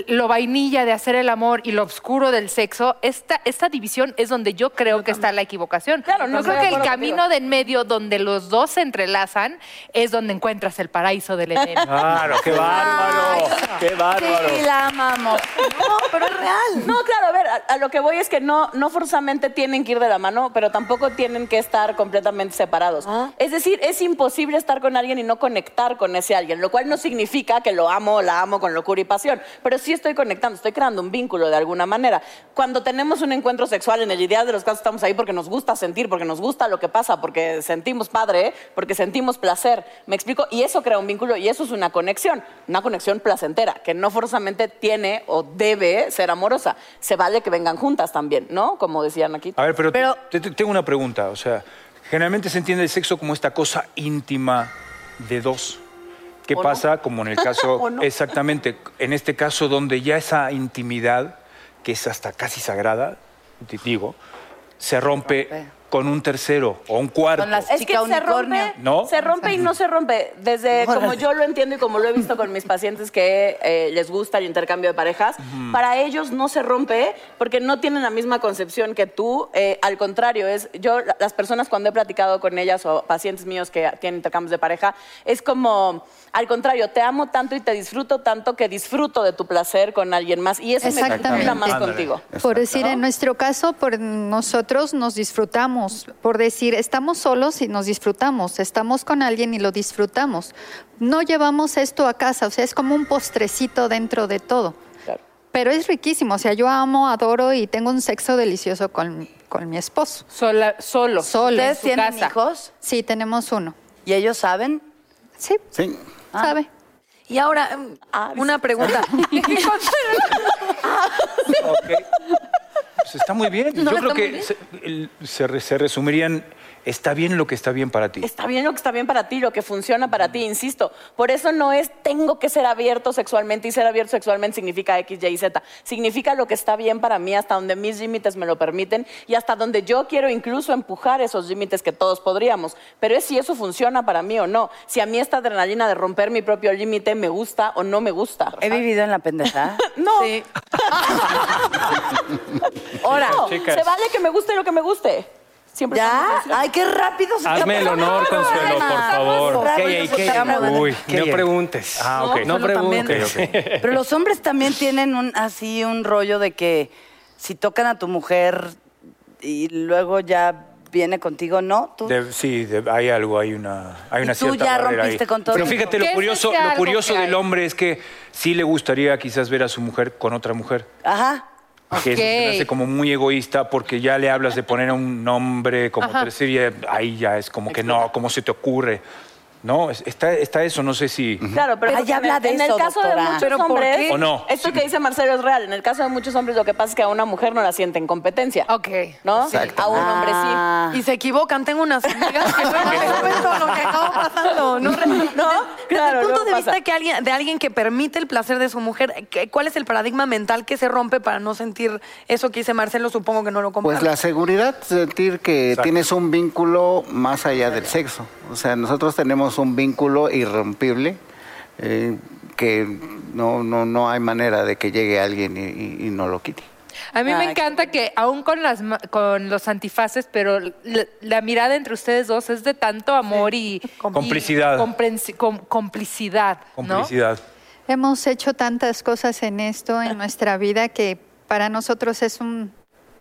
Speaker 5: lo vainilla de hacer el amor y lo oscuro del sexo, esta, esta división es donde yo creo que está la equivocación.
Speaker 9: Claro, no
Speaker 5: yo creo que el camino
Speaker 9: contigo.
Speaker 5: de en medio donde los dos se entrelazan es donde encuentras el paraíso del Edén. *laughs*
Speaker 10: Claro, qué bárbaro. Qué bárbaro.
Speaker 4: Sí, la amamos. No, pero es real.
Speaker 9: No, claro, a ver, a, a lo que voy es que no, no forzosamente tienen que ir de la mano, pero tampoco tienen que estar completamente separados. Es decir, es imposible estar con alguien y no conectar con ese alguien, lo cual no significa que lo amo o la amo con locura y pasión, pero sí estoy conectando, estoy creando un vínculo de alguna manera. Cuando tenemos un encuentro sexual, en el ideal de los casos estamos ahí porque nos gusta sentir, porque nos gusta lo que pasa, porque sentimos padre, porque sentimos placer, ¿me explico? Y eso crea un vínculo y eso es una conexión, una conexión placentera, que no forzosamente tiene o debe ser amorosa. Se vale que vengan juntas también, ¿no? Como decían aquí.
Speaker 6: A ver, pero, te-
Speaker 4: Pero-
Speaker 6: te- te- tengo una pregunta. O sea, generalmente se entiende el sexo como esta cosa íntima de dos. ¿Qué
Speaker 9: ¿O no?
Speaker 6: pasa? Como en el caso, *laughs* exactamente, en este caso donde ya esa intimidad, que es hasta casi sagrada, te digo, se rompe
Speaker 4: rompe.
Speaker 6: Con un tercero o un cuarto.
Speaker 4: Con las-
Speaker 9: Es que se rompe,
Speaker 6: ¿No?
Speaker 9: se rompe y no se rompe. Desde como yo lo entiendo y como lo he visto con mis pacientes que eh, les gusta el intercambio de parejas, para ellos no se rompe porque no tienen la misma concepción que tú. Eh, al contrario, es yo la- las personas cuando he platicado con ellas o pacientes míos que tienen intercambios de pareja, es como al contrario, te amo tanto y te disfruto tanto que disfruto de tu placer con alguien más y eso me más contigo.
Speaker 7: Por decir, en nuestro caso, por nosotros nos disfrutamos. Por decir, estamos solos y nos disfrutamos. Estamos con alguien y lo disfrutamos. No llevamos esto a casa, o sea, es como un postrecito dentro de todo.
Speaker 9: Claro.
Speaker 7: Pero es riquísimo, o sea, yo amo, adoro y tengo un sexo delicioso con, con mi esposo.
Speaker 5: Sola- solo.
Speaker 7: Solo.
Speaker 4: ¿Ustedes
Speaker 5: en su
Speaker 4: tienen
Speaker 5: casa.
Speaker 4: hijos?
Speaker 7: Sí, tenemos uno.
Speaker 4: ¿Y ellos saben?
Speaker 7: Sí,
Speaker 8: Sí.
Speaker 7: Sabe.
Speaker 3: Y ahora, mm,
Speaker 9: Ah,
Speaker 3: una pregunta. *laughs*
Speaker 6: Ok. Pues está muy bien.
Speaker 3: No,
Speaker 6: Yo creo que
Speaker 3: bien.
Speaker 6: se, el- se re- se resumirían, está bien lo que está bien para ti.
Speaker 9: Está bien lo que está bien para ti, lo que funciona para ti, insisto. Por eso no es tengo que ser abierto sexualmente y ser abierto sexualmente significa X, Y, Z. Significa lo que está bien para mí, hasta donde mis límites me lo permiten y hasta donde yo quiero incluso empujar esos límites que todos podríamos. Pero es si eso funciona para mí o no. Si a mí esta adrenalina de romper mi propio límite me gusta o no me gusta.
Speaker 4: He vivido en la pendeja. *laughs*
Speaker 9: No.
Speaker 3: Sí. *laughs*
Speaker 4: Ahora,
Speaker 9: No,
Speaker 6: Chicas.
Speaker 9: se vale que me guste lo que me guste. Siempre
Speaker 4: ¿ya? Ay, qué rápido se
Speaker 10: Hazme el honor, Consuelo, por favor.
Speaker 6: Uy,
Speaker 10: No preguntes.
Speaker 6: Ah, ok.
Speaker 10: No
Speaker 3: Consuelo también.
Speaker 10: preguntes.
Speaker 4: Pero los hombres también tienen un así un rollo de que si tocan a tu mujer y luego ya viene contigo, ¿no? Tú-
Speaker 6: De- sí, de- hay algo, hay una, hay una
Speaker 4: tú
Speaker 6: cierta
Speaker 4: ya
Speaker 6: barrera
Speaker 4: rompiste
Speaker 6: ahí.
Speaker 4: con todo.
Speaker 6: Pero fíjate,
Speaker 5: ¿Qué
Speaker 6: lo
Speaker 5: es
Speaker 6: curioso,
Speaker 5: ese
Speaker 6: lo
Speaker 5: algo
Speaker 6: curioso
Speaker 5: que
Speaker 6: del hombre es que sí le gustaría quizás ver a su mujer con otra mujer.
Speaker 4: Ajá.
Speaker 6: Que se me hace como muy egoísta porque ya le hablas de poner un nombre como y ahí ya es como que no, ¿cómo se te ocurre? No, es- está, está eso, no sé si...
Speaker 9: Claro, pero
Speaker 4: habla
Speaker 9: en,
Speaker 4: de
Speaker 9: el- en
Speaker 4: eso,
Speaker 9: el caso
Speaker 4: doctora.
Speaker 9: de muchos
Speaker 3: ¿Pero por
Speaker 9: hombres,
Speaker 3: qué?
Speaker 6: ¿O no?
Speaker 9: esto que dice Marcelo es real. En el caso de muchos hombres, lo que pasa es que a una mujer no la sienten competencia.
Speaker 5: Ok.
Speaker 9: ¿No? A un hombre sí.
Speaker 4: Ah.
Speaker 3: Y se equivocan. Tengo unas amigas que no saben todo lo que acaba pasando. No, *laughs* Re- Desde
Speaker 9: claro,
Speaker 3: el punto
Speaker 9: luego
Speaker 3: de
Speaker 9: pasa.
Speaker 3: vista que alguien, de alguien que permite el placer de su mujer, ¿qué- ¿cuál es el paradigma mental que se rompe para no sentir eso que dice Marcelo? Supongo que no lo comparte.
Speaker 8: Pues la seguridad, sentir que
Speaker 6: Exacto.
Speaker 8: tienes un vínculo más allá del sexo. O sea, nosotros tenemos un vínculo irrompible eh, que no, no, no hay manera de que llegue alguien y, y- y no lo quite.
Speaker 5: A mí me encanta que aún con las con los antifaces, pero la, la mirada entre ustedes dos es de tanto amor y
Speaker 6: Complicidad.
Speaker 5: y comprensi- com- complicidad, ¿no?
Speaker 6: Complicidad.
Speaker 7: Hemos hecho tantas cosas en esto, en nuestra vida, que para nosotros es un,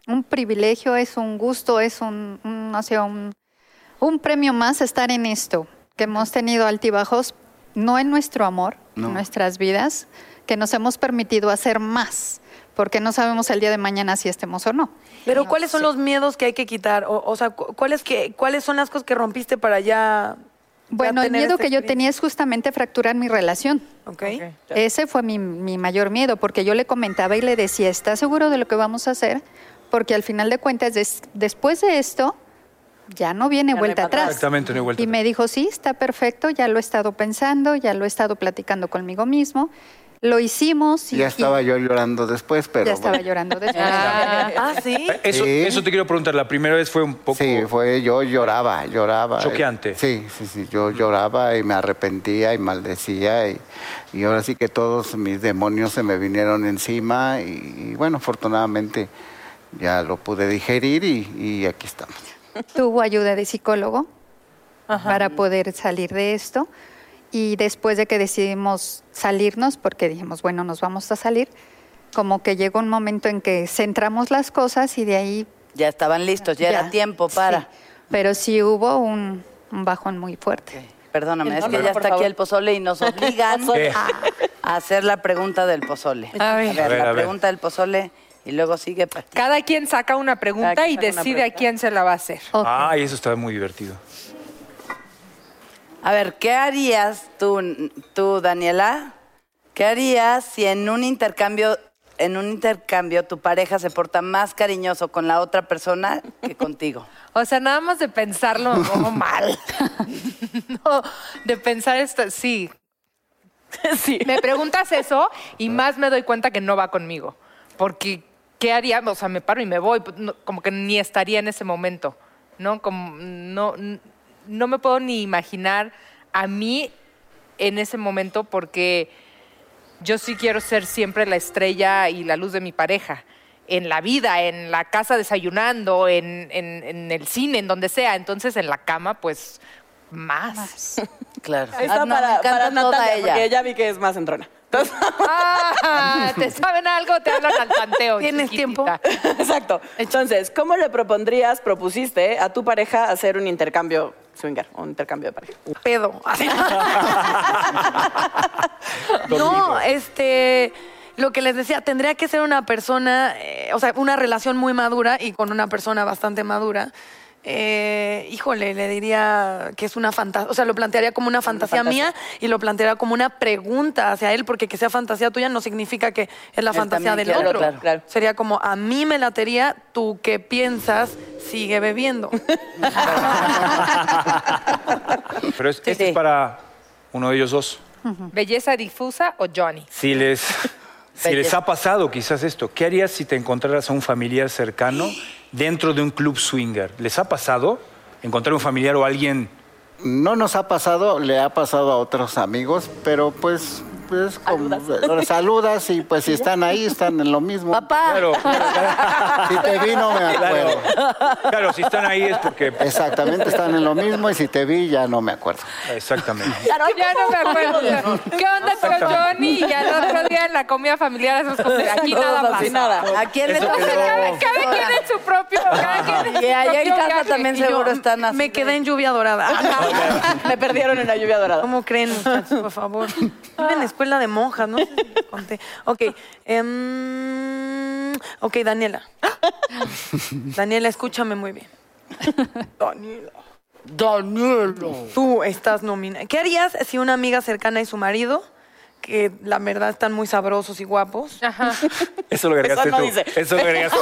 Speaker 7: un privilegio, es un gusto, es un, un, no sé, un, un premio más estar en esto, que hemos tenido altibajos, no en nuestro amor,
Speaker 8: No.
Speaker 7: en nuestras vidas, que nos hemos permitido hacer más, porque no sabemos el día de mañana si estemos o no.
Speaker 3: Pero ¿cuáles son los miedos que hay que quitar? O, o sea, cu- ¿cuáles, que, ¿cuáles son las cosas que rompiste para ya...
Speaker 7: Bueno, el miedo
Speaker 3: esta
Speaker 7: que yo tenía es justamente fracturar mi relación.
Speaker 3: Ok.
Speaker 7: Ese fue mi, mi mayor miedo, porque yo le comentaba y le decía, ¿estás seguro de lo que vamos a hacer? Porque al final de cuentas, des- después de esto, ya no viene
Speaker 9: Ya
Speaker 7: vuelta
Speaker 9: atrás.
Speaker 6: Exactamente, no hay vuelta
Speaker 7: Y me dijo, sí, está perfecto, ya lo he estado pensando, ya lo he estado platicando conmigo mismo. Lo hicimos y,
Speaker 8: Ya estaba
Speaker 7: y
Speaker 8: yo llorando después, pero
Speaker 7: ya estaba llorando después. *laughs*
Speaker 3: Ah, sí.
Speaker 6: Eso,
Speaker 8: Sí.
Speaker 6: eso te quiero preguntar. La primera vez fue un poco.
Speaker 8: Sí, fue, yo lloraba, lloraba.
Speaker 6: Choqueante.
Speaker 8: Sí, sí, sí, yo lloraba y me arrepentía y maldecía y, y ahora sí que todos mis demonios se me vinieron encima y, y bueno, afortunadamente ya lo pude digerir y, y aquí estamos.
Speaker 7: Tuvo ayuda de psicólogo para poder salir de esto. Y después de que decidimos salirnos, porque dijimos, bueno, nos vamos a salir, como que llegó un momento en que centramos las cosas y de ahí...
Speaker 4: Ya estaban listos, ya, era tiempo para.
Speaker 7: sí. Pero sí hubo un, un bajón muy fuerte.
Speaker 4: Perdóname, es que
Speaker 9: no,
Speaker 4: ya está aquí el pozole y nos obligan *laughs* a, a hacer la pregunta del pozole.
Speaker 3: A ver.
Speaker 6: A ver,
Speaker 4: la
Speaker 6: a ver.
Speaker 4: pregunta del pozole y luego sigue Pati.
Speaker 5: Cada quien saca una pregunta y decide a quién se la va a hacer.
Speaker 7: Ok.
Speaker 6: Ay, eso estaba muy divertido.
Speaker 4: A ver, ¿qué harías tú, tú, Daniela? ¿Qué harías si en un intercambio, en un intercambio tu pareja se porta más cariñoso con la otra persona que *laughs* contigo?
Speaker 5: O sea, nada más de pensarlo *laughs* me pongo mal. *laughs* no, de pensar esto, sí.
Speaker 9: Sí.
Speaker 5: Me preguntas eso y más me doy cuenta que no va conmigo. Porque, ¿qué haría? O sea, me paro y me voy. pues, no- como que ni estaría en ese momento. ¿No? Como, no, no me puedo ni imaginar a mí en ese momento porque yo sí quiero ser siempre la estrella y la luz de mi pareja. En la vida, en la casa desayunando, en, en- en el cine, en donde sea. Entonces, en la cama, pues, más. *laughs*
Speaker 4: Claro.
Speaker 9: Ahí está
Speaker 4: Ah,
Speaker 9: para, Natalia,
Speaker 4: ella.
Speaker 9: porque ya vi que es más entrona. Entonces,
Speaker 5: Ah, ¿Te saben algo? Te hablan al tanteo.
Speaker 3: ¿Tienes
Speaker 5: chiquitita.
Speaker 9: Exacto. Entonces, ¿cómo le propondrías, propusiste a tu pareja hacer un intercambio swinger, un intercambio de pareja?
Speaker 3: pedo. *laughs* no, este, lo que les decía, tendría que ser una persona, eh, o sea, una relación muy madura y con una persona bastante madura. Eh, híjole, le diría que es una fantasía, o sea, lo plantearía como una fantasía,
Speaker 9: fantasía.
Speaker 3: mía y lo plantearía como una pregunta hacia él, porque que sea fantasía tuya no significa que es la
Speaker 4: Él
Speaker 3: fantasía
Speaker 4: también
Speaker 3: del
Speaker 4: quiere,
Speaker 3: otro.
Speaker 4: claro,
Speaker 9: claro.
Speaker 3: Sería como, a mí me latería, tú qué piensas, sigue bebiendo. *laughs*
Speaker 6: Pero es- este
Speaker 4: sí.
Speaker 6: es para uno de ellos dos.
Speaker 5: ¿Belleza difusa o Johnny?
Speaker 6: Si les, si les ha pasado quizás esto, ¿qué harías si te encontraras a un familiar cercano dentro de un club swinger? ¿Les ha pasado encontrar un familiar o alguien?
Speaker 8: No nos ha pasado, le ha pasado a otros amigos, pero pues, pues como, saludas. y pues si están ahí, están en lo mismo.
Speaker 4: Papá,
Speaker 6: Claro, *laughs*
Speaker 8: Si te vi, no me acuerdo.
Speaker 6: claro, si están ahí es porque...
Speaker 8: Exactamente, están en lo mismo y si te vi, ya no me acuerdo.
Speaker 6: Exactamente.
Speaker 5: Ya no me acuerdo. ¿Qué onda con Johnny? Y al otro día en la comida familiar de aquí *laughs* nada
Speaker 9: Todos
Speaker 5: pasa.
Speaker 9: nada.
Speaker 4: ¿a quién le toca?
Speaker 5: Cada, cada quien en su propio... Cada quien en
Speaker 4: Y allá en casa
Speaker 5: viaje.
Speaker 4: también
Speaker 3: Y yo,
Speaker 4: seguro están así.
Speaker 3: Me quedé en lluvia dorada. *laughs*
Speaker 9: Me perdieron en la lluvia dorada.
Speaker 3: ¿Cómo creen, muchachos, por favor? Escuela de monjas, no sé si conté. Ok, em, ok, Daniela. Daniela, escúchame muy bien. Daniela. Daniela. Tú estás nominada. ¿Qué harías si una amiga cercana y su marido, que la verdad están muy sabrosos y guapos, *laughs*
Speaker 6: Eso lo agregaste
Speaker 9: Eso no
Speaker 6: tú.
Speaker 9: dice.
Speaker 6: Eso lo agregaste.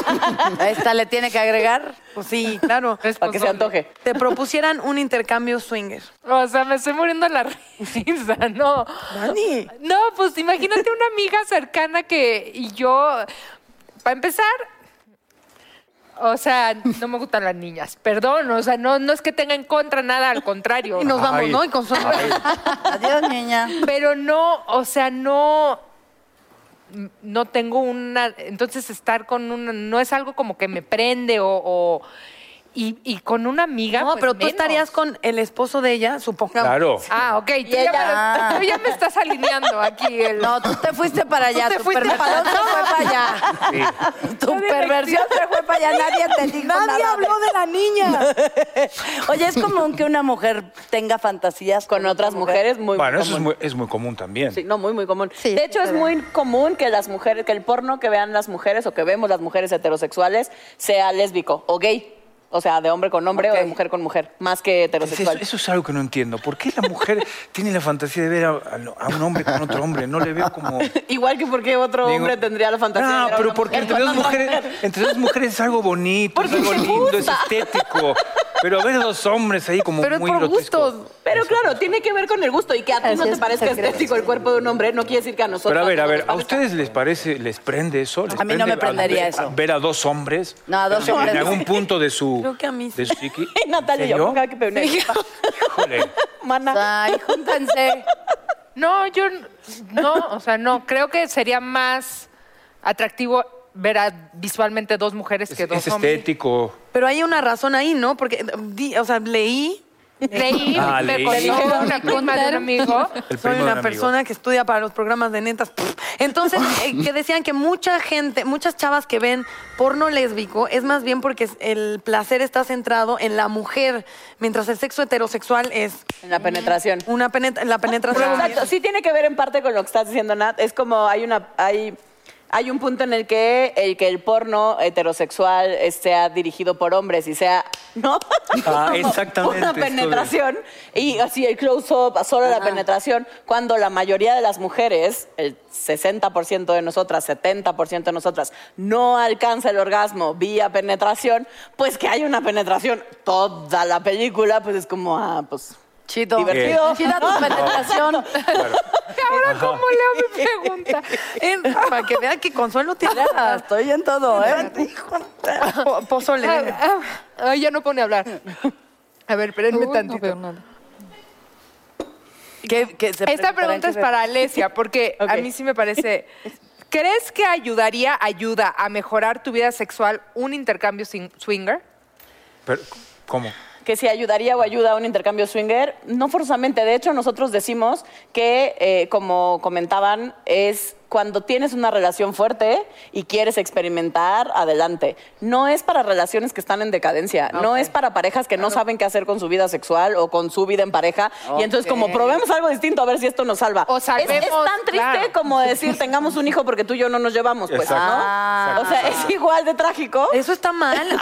Speaker 4: A *laughs* esta le tiene que agregar.
Speaker 3: pues sí, claro, *laughs*
Speaker 9: Para que se antoje.
Speaker 3: te propusieran un intercambio swinger?
Speaker 5: O sea, me estoy muriendo de la risa, no.
Speaker 3: Dani.
Speaker 5: No, pues imagínate una amiga cercana que y yo, para empezar, o sea, no me gustan las niñas, perdón, o sea, no, no es que tenga en contra nada, al contrario.
Speaker 3: Y nos vamos,
Speaker 6: Ay.
Speaker 3: ¿no? Y con su-
Speaker 4: Adiós, niña.
Speaker 5: Pero no, o sea, no, no tengo una, entonces estar con una, no es algo como que me prende o, o- y, y con una amiga.
Speaker 3: No,
Speaker 5: pues,
Speaker 3: pero tú
Speaker 5: menos.
Speaker 3: estarías con el esposo de ella, supongamos.
Speaker 6: Claro.
Speaker 5: Ah, ok. Tú,
Speaker 4: Y
Speaker 5: ya
Speaker 4: ella-
Speaker 5: me, *laughs* tú ya me estás alineando aquí. El...
Speaker 4: No, tú te fuiste para allá.
Speaker 3: te
Speaker 4: tu
Speaker 3: fuiste
Speaker 4: perversión
Speaker 3: para
Speaker 4: se fue para allá.
Speaker 6: Sí.
Speaker 4: Tu perversión se fue para allá. Nadie te dijo
Speaker 3: Nadie
Speaker 4: nada
Speaker 3: habló de la niña. *laughs*
Speaker 4: Oye, es común que una mujer tenga fantasías
Speaker 9: Con otras mujeres, muy
Speaker 6: Bueno, eso es muy, es muy común también.
Speaker 9: Sí, no, muy, muy común.
Speaker 7: Sí,
Speaker 9: de hecho, es muy común que las mujeres, que el porno que vean las mujeres o que vemos las mujeres heterosexuales sea lésbico o gay. O sea, de hombre con hombre o de mujer con mujer, más que heterosexual.
Speaker 6: eso es algo que no entiendo. ¿Por qué la mujer *laughs* tiene la fantasía de ver a, un hombre con otro hombre? No le veo como... *laughs*
Speaker 9: Igual que porque otro
Speaker 6: Digo,
Speaker 9: hombre tendría la fantasía de
Speaker 6: No,
Speaker 9: ver a
Speaker 6: pero
Speaker 9: una
Speaker 6: porque
Speaker 9: mujer
Speaker 6: entre dos, mujeres,
Speaker 9: mujer.
Speaker 6: entre dos mujeres es algo bonito, es algo lindo, es estético. Pero ver a dos hombres ahí como
Speaker 3: Pero es
Speaker 6: muy
Speaker 3: por gustos.
Speaker 9: Pero claro, tiene que ver con el gusto y que a ti no te parezca estético el cuerpo de un hombre, no quiere decir que a nosotros.
Speaker 6: Pero a ver, a ver, ¿a ustedes les parece, les prende eso? ¿Les
Speaker 4: A mí no me
Speaker 6: prende
Speaker 4: prendería eso.
Speaker 6: Ver a dos hombres.
Speaker 4: No, a dos
Speaker 6: en-
Speaker 4: hombres
Speaker 6: En algún punto de su,
Speaker 3: Creo que a mí
Speaker 6: de su psiqui. *laughs*
Speaker 9: Natalia yo, ponga que peone.
Speaker 6: Híjole. *laughs*
Speaker 9: Mana.
Speaker 4: Ay, júntense.
Speaker 5: No, yo no, o sea, no. Creo que sería más atractivo ver a visualmente dos mujeres
Speaker 6: Es,
Speaker 5: que dos
Speaker 6: es
Speaker 5: hombres.
Speaker 6: estético.
Speaker 3: Pero hay una razón ahí, ¿no? Porque, di- o sea, leí,
Speaker 5: Leí,
Speaker 6: Ah,
Speaker 5: me
Speaker 6: leí.
Speaker 5: contó
Speaker 7: Dijeron,
Speaker 5: una
Speaker 7: me
Speaker 5: prima de un amigo. *laughs*
Speaker 3: Soy una
Speaker 6: amigo.
Speaker 3: persona que estudia para los programas de netas. Entonces, *laughs* eh, que decían que mucha gente, muchas chavas que ven porno lésbico es más bien porque el placer está centrado en la mujer, mientras el sexo heterosexual es
Speaker 9: En la penetración.
Speaker 3: una penet- la penetración.
Speaker 9: Exacto, sí tiene que ver en parte con lo que estás diciendo, Nat. Es como hay una hay hay un punto en el que el que el porno heterosexual eh, sea dirigido por hombres y sea, ¿no?
Speaker 6: Ah, *laughs* exactamente,
Speaker 9: Una penetración. Y así el close-up, solo la penetración, cuando la mayoría de las mujeres, el 60% de nosotras, 70% de nosotras, no alcanza el orgasmo vía penetración, pues que hay una penetración toda la película, pues es como, ah, pues...
Speaker 4: Chito.
Speaker 9: Divertido.
Speaker 4: Chida tu *laughs* penetración. *laughs*
Speaker 5: Ahora, ¿cómo leo mi pregunta? *laughs*
Speaker 3: Para que vean que Consuelo tiene
Speaker 4: Estoy en todo, ¿eh?
Speaker 3: Po- pozole.
Speaker 5: Ah, ah, ay, ya no pone a hablar. A ver, espérenme
Speaker 7: Uy, no
Speaker 5: tantito.
Speaker 7: veo nada.
Speaker 4: ¿Qué- qué se
Speaker 5: Esta pregunta es para Alesia, porque a mí sí me parece. ¿Crees que ayudaría, ayuda a mejorar tu vida sexual un intercambio sin- swinger?
Speaker 6: Pero, ¿Cómo?
Speaker 9: Que si ayudaría o ayuda a un intercambio swinger, no forzosamente. De hecho, nosotros decimos que, eh, como comentaban, es cuando tienes una relación fuerte y quieres experimentar, adelante. No es para relaciones que están en decadencia, no es para parejas que no saben qué hacer con su vida sexual o con su vida en pareja. Y entonces, como probemos algo distinto a ver si esto nos salva.
Speaker 5: O
Speaker 9: Es-
Speaker 5: salvemos,
Speaker 9: es, tan triste
Speaker 5: claro.
Speaker 9: como decir tengamos un hijo porque tú y yo no nos llevamos, pues,
Speaker 6: Exacto.
Speaker 9: ¿no?
Speaker 4: Ah.
Speaker 9: O sea, es igual de trágico.
Speaker 3: Eso está mal. *laughs*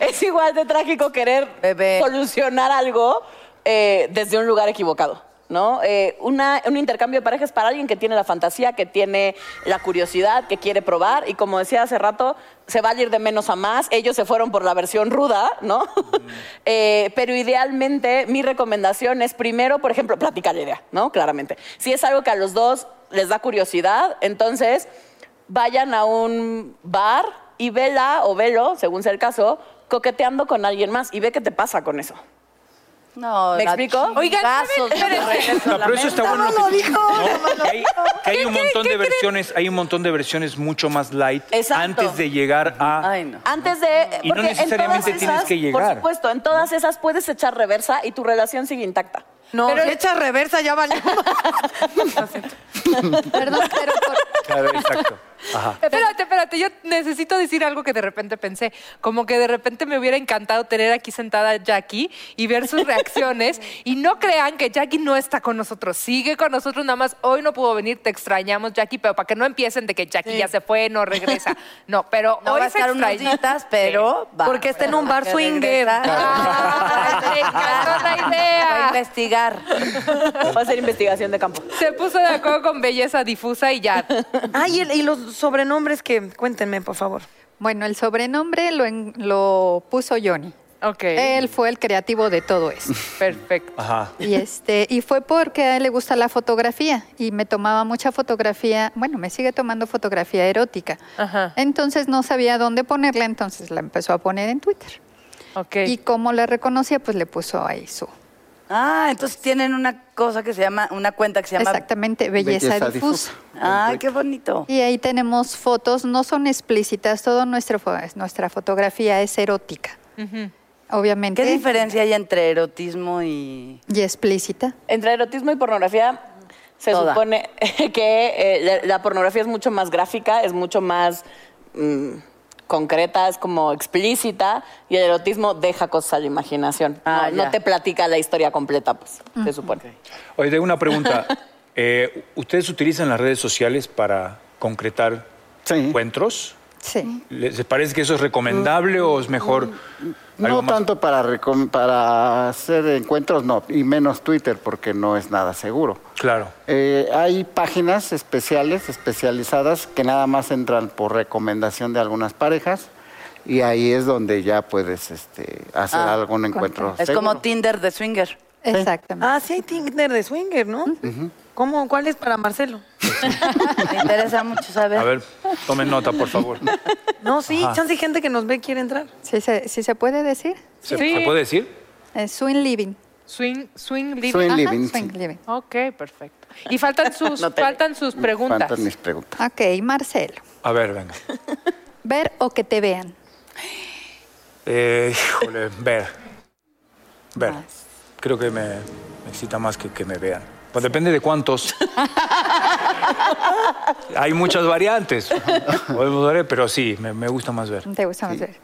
Speaker 9: Es igual de trágico querer
Speaker 4: Bebé.
Speaker 9: solucionar algo eh, desde un lugar equivocado. ¿No? Eh, una- un intercambio de parejas para alguien que tiene la fantasía, que tiene la curiosidad, que quiere probar. Y como decía hace rato, se va a ir de menos a más. Ellos se fueron por la versión ruda, ¿no? *laughs* Eh, pero idealmente, mi recomendación es primero, por ejemplo, platicar la idea, ¿no? Claramente. Si es algo que a los dos les da curiosidad, entonces vayan a un bar y vela o velo, según sea el caso, coqueteando con alguien más y ve qué te pasa con eso.
Speaker 4: No,
Speaker 9: ¿Me explico?
Speaker 3: Oigan,
Speaker 6: No, pero eso está bueno. lo que ¿no? Que hay, que hay un montón de versiones, hay un montón de versiones mucho más light
Speaker 9: Exacto.
Speaker 6: antes de llegar a.
Speaker 4: Ay, no.
Speaker 9: Antes de...
Speaker 6: Y no necesariamente tienes que llegar.
Speaker 9: Por supuesto, en todas esas puedes echar reversa y tu relación sigue intacta.
Speaker 3: No,
Speaker 5: Pero-
Speaker 3: si reversa ya vale. *laughs*
Speaker 7: Perdón, pero por-
Speaker 6: Claro, exacto. Ajá.
Speaker 5: Espérate, espérate, yo necesito decir algo que de repente pensé, como que de repente me hubiera encantado tener aquí sentada a Jackie y ver sus reacciones y no crean que Jackie no está con nosotros, sigue con nosotros, nada más hoy no pudo venir, te extrañamos Jackie, pero para que no empiecen de que Jackie ya se fue, no regresa. No, pero
Speaker 4: No
Speaker 5: hoy
Speaker 4: va a
Speaker 5: se
Speaker 4: estar días, pero va.
Speaker 3: Porque está en un bar swinger.
Speaker 5: Ah, me encantó la
Speaker 4: Va a
Speaker 5: idea.
Speaker 4: Investigar.
Speaker 9: Va a ser investigación de campo.
Speaker 5: Se puso de acuerdo con belleza difusa y ya.
Speaker 3: Ay, y, y los sobrenombres que cuéntenme, por favor.
Speaker 7: bueno, el sobrenombre lo, en- lo puso Johnny.
Speaker 5: Ok.
Speaker 7: Él fue el creativo de todo esto.
Speaker 5: Perfecto.
Speaker 6: Ajá.
Speaker 7: Y este, y fue porque a él le gusta la fotografía y me tomaba mucha fotografía, bueno, me sigue tomando fotografía erótica.
Speaker 5: Ajá.
Speaker 7: Entonces no sabía dónde ponerla, entonces la empezó a poner en Twitter.
Speaker 5: Ok.
Speaker 7: Y como la reconocía, pues le puso ahí su,
Speaker 4: Ah, entonces tienen una cosa que se llama, una cuenta que se llama...
Speaker 7: Exactamente, belleza,
Speaker 8: Belleza
Speaker 7: difusa.
Speaker 8: difusa.
Speaker 4: Ay, qué bonito.
Speaker 7: Y ahí tenemos fotos, no son explícitas, toda nuestra, fo- nuestra fotografía es erótica, obviamente.
Speaker 4: ¿Qué diferencia hay entre erotismo y...?
Speaker 7: Y explícita.
Speaker 9: Entre erotismo y pornografía se
Speaker 4: Toda.
Speaker 9: supone *laughs* que eh, la, la pornografía es mucho más gráfica, es mucho más mm, concreta, es como explícita y el erotismo deja cosas a la imaginación.
Speaker 4: Ah,
Speaker 9: no, no te platica la historia completa, pues, se supone.
Speaker 6: Oye, tengo una pregunta. *laughs* Eh, ¿Ustedes utilizan las redes sociales para concretar
Speaker 8: Sí.
Speaker 6: encuentros?
Speaker 7: Sí.
Speaker 6: ¿Les parece que eso es recomendable o es mejor algo
Speaker 8: No
Speaker 6: más?
Speaker 8: tanto para, recom- para hacer encuentros, no, y menos Twitter porque no es nada seguro.
Speaker 6: Claro.
Speaker 8: Eh, hay páginas especiales, especializadas, que nada más entran por recomendación de algunas parejas y ahí es donde ya puedes este, hacer
Speaker 4: Ah,
Speaker 8: algún encuentro.
Speaker 4: Es
Speaker 8: seguro.
Speaker 4: como Tinder de swinger.
Speaker 7: Exactamente.
Speaker 3: Ah, sí hay Tinder de swinger, ¿no? ¿Cómo? ¿Cuál es para Marcelo? *laughs*
Speaker 4: Me interesa mucho saber.
Speaker 6: A ver, tomen nota, por favor. *laughs*
Speaker 3: No, sí,
Speaker 6: Ajá.
Speaker 3: chance hay gente que nos ve quiere entrar.
Speaker 7: ¿Sí se, sí se puede decir?
Speaker 6: ¿Se,
Speaker 5: Sí.
Speaker 6: se puede decir?
Speaker 7: Eh, swing living.
Speaker 5: Swing, swing living.
Speaker 8: Swing
Speaker 7: Ajá,
Speaker 8: living,
Speaker 7: swing
Speaker 8: sí.
Speaker 7: living.
Speaker 5: Ok, perfecto. Y faltan *laughs* sus,
Speaker 9: No te-
Speaker 5: faltan sus preguntas.
Speaker 8: Faltan mis preguntas.
Speaker 7: Ok, Marcelo.
Speaker 6: A ver, venga.
Speaker 7: Ver o que te vean.
Speaker 6: Eh, híjole, ver. Ver. Creo que me, me excita más que que me vean. Pues depende de cuántos. *laughs* Hay muchas variantes. Podemos ver, pero sí, me, me gusta más ver.
Speaker 7: ¿Te gusta más ver?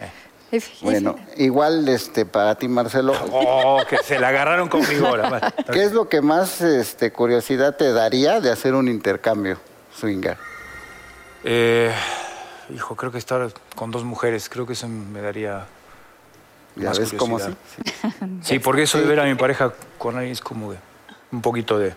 Speaker 7: Y
Speaker 8: Bueno, igual este, para ti, Marcelo,
Speaker 6: Oh, que se la agarraron conmigo ahora.
Speaker 8: ¿qué es lo que más este, curiosidad te daría de hacer un intercambio swinger?
Speaker 6: Eh, hijo, creo que estar con dos mujeres, creo que eso me daría.
Speaker 8: ¿Ya
Speaker 6: más
Speaker 8: ves cómo sí?
Speaker 6: curiosidad. *laughs* Sí, porque eso de ver a mi pareja con alguien es como de un poquito de.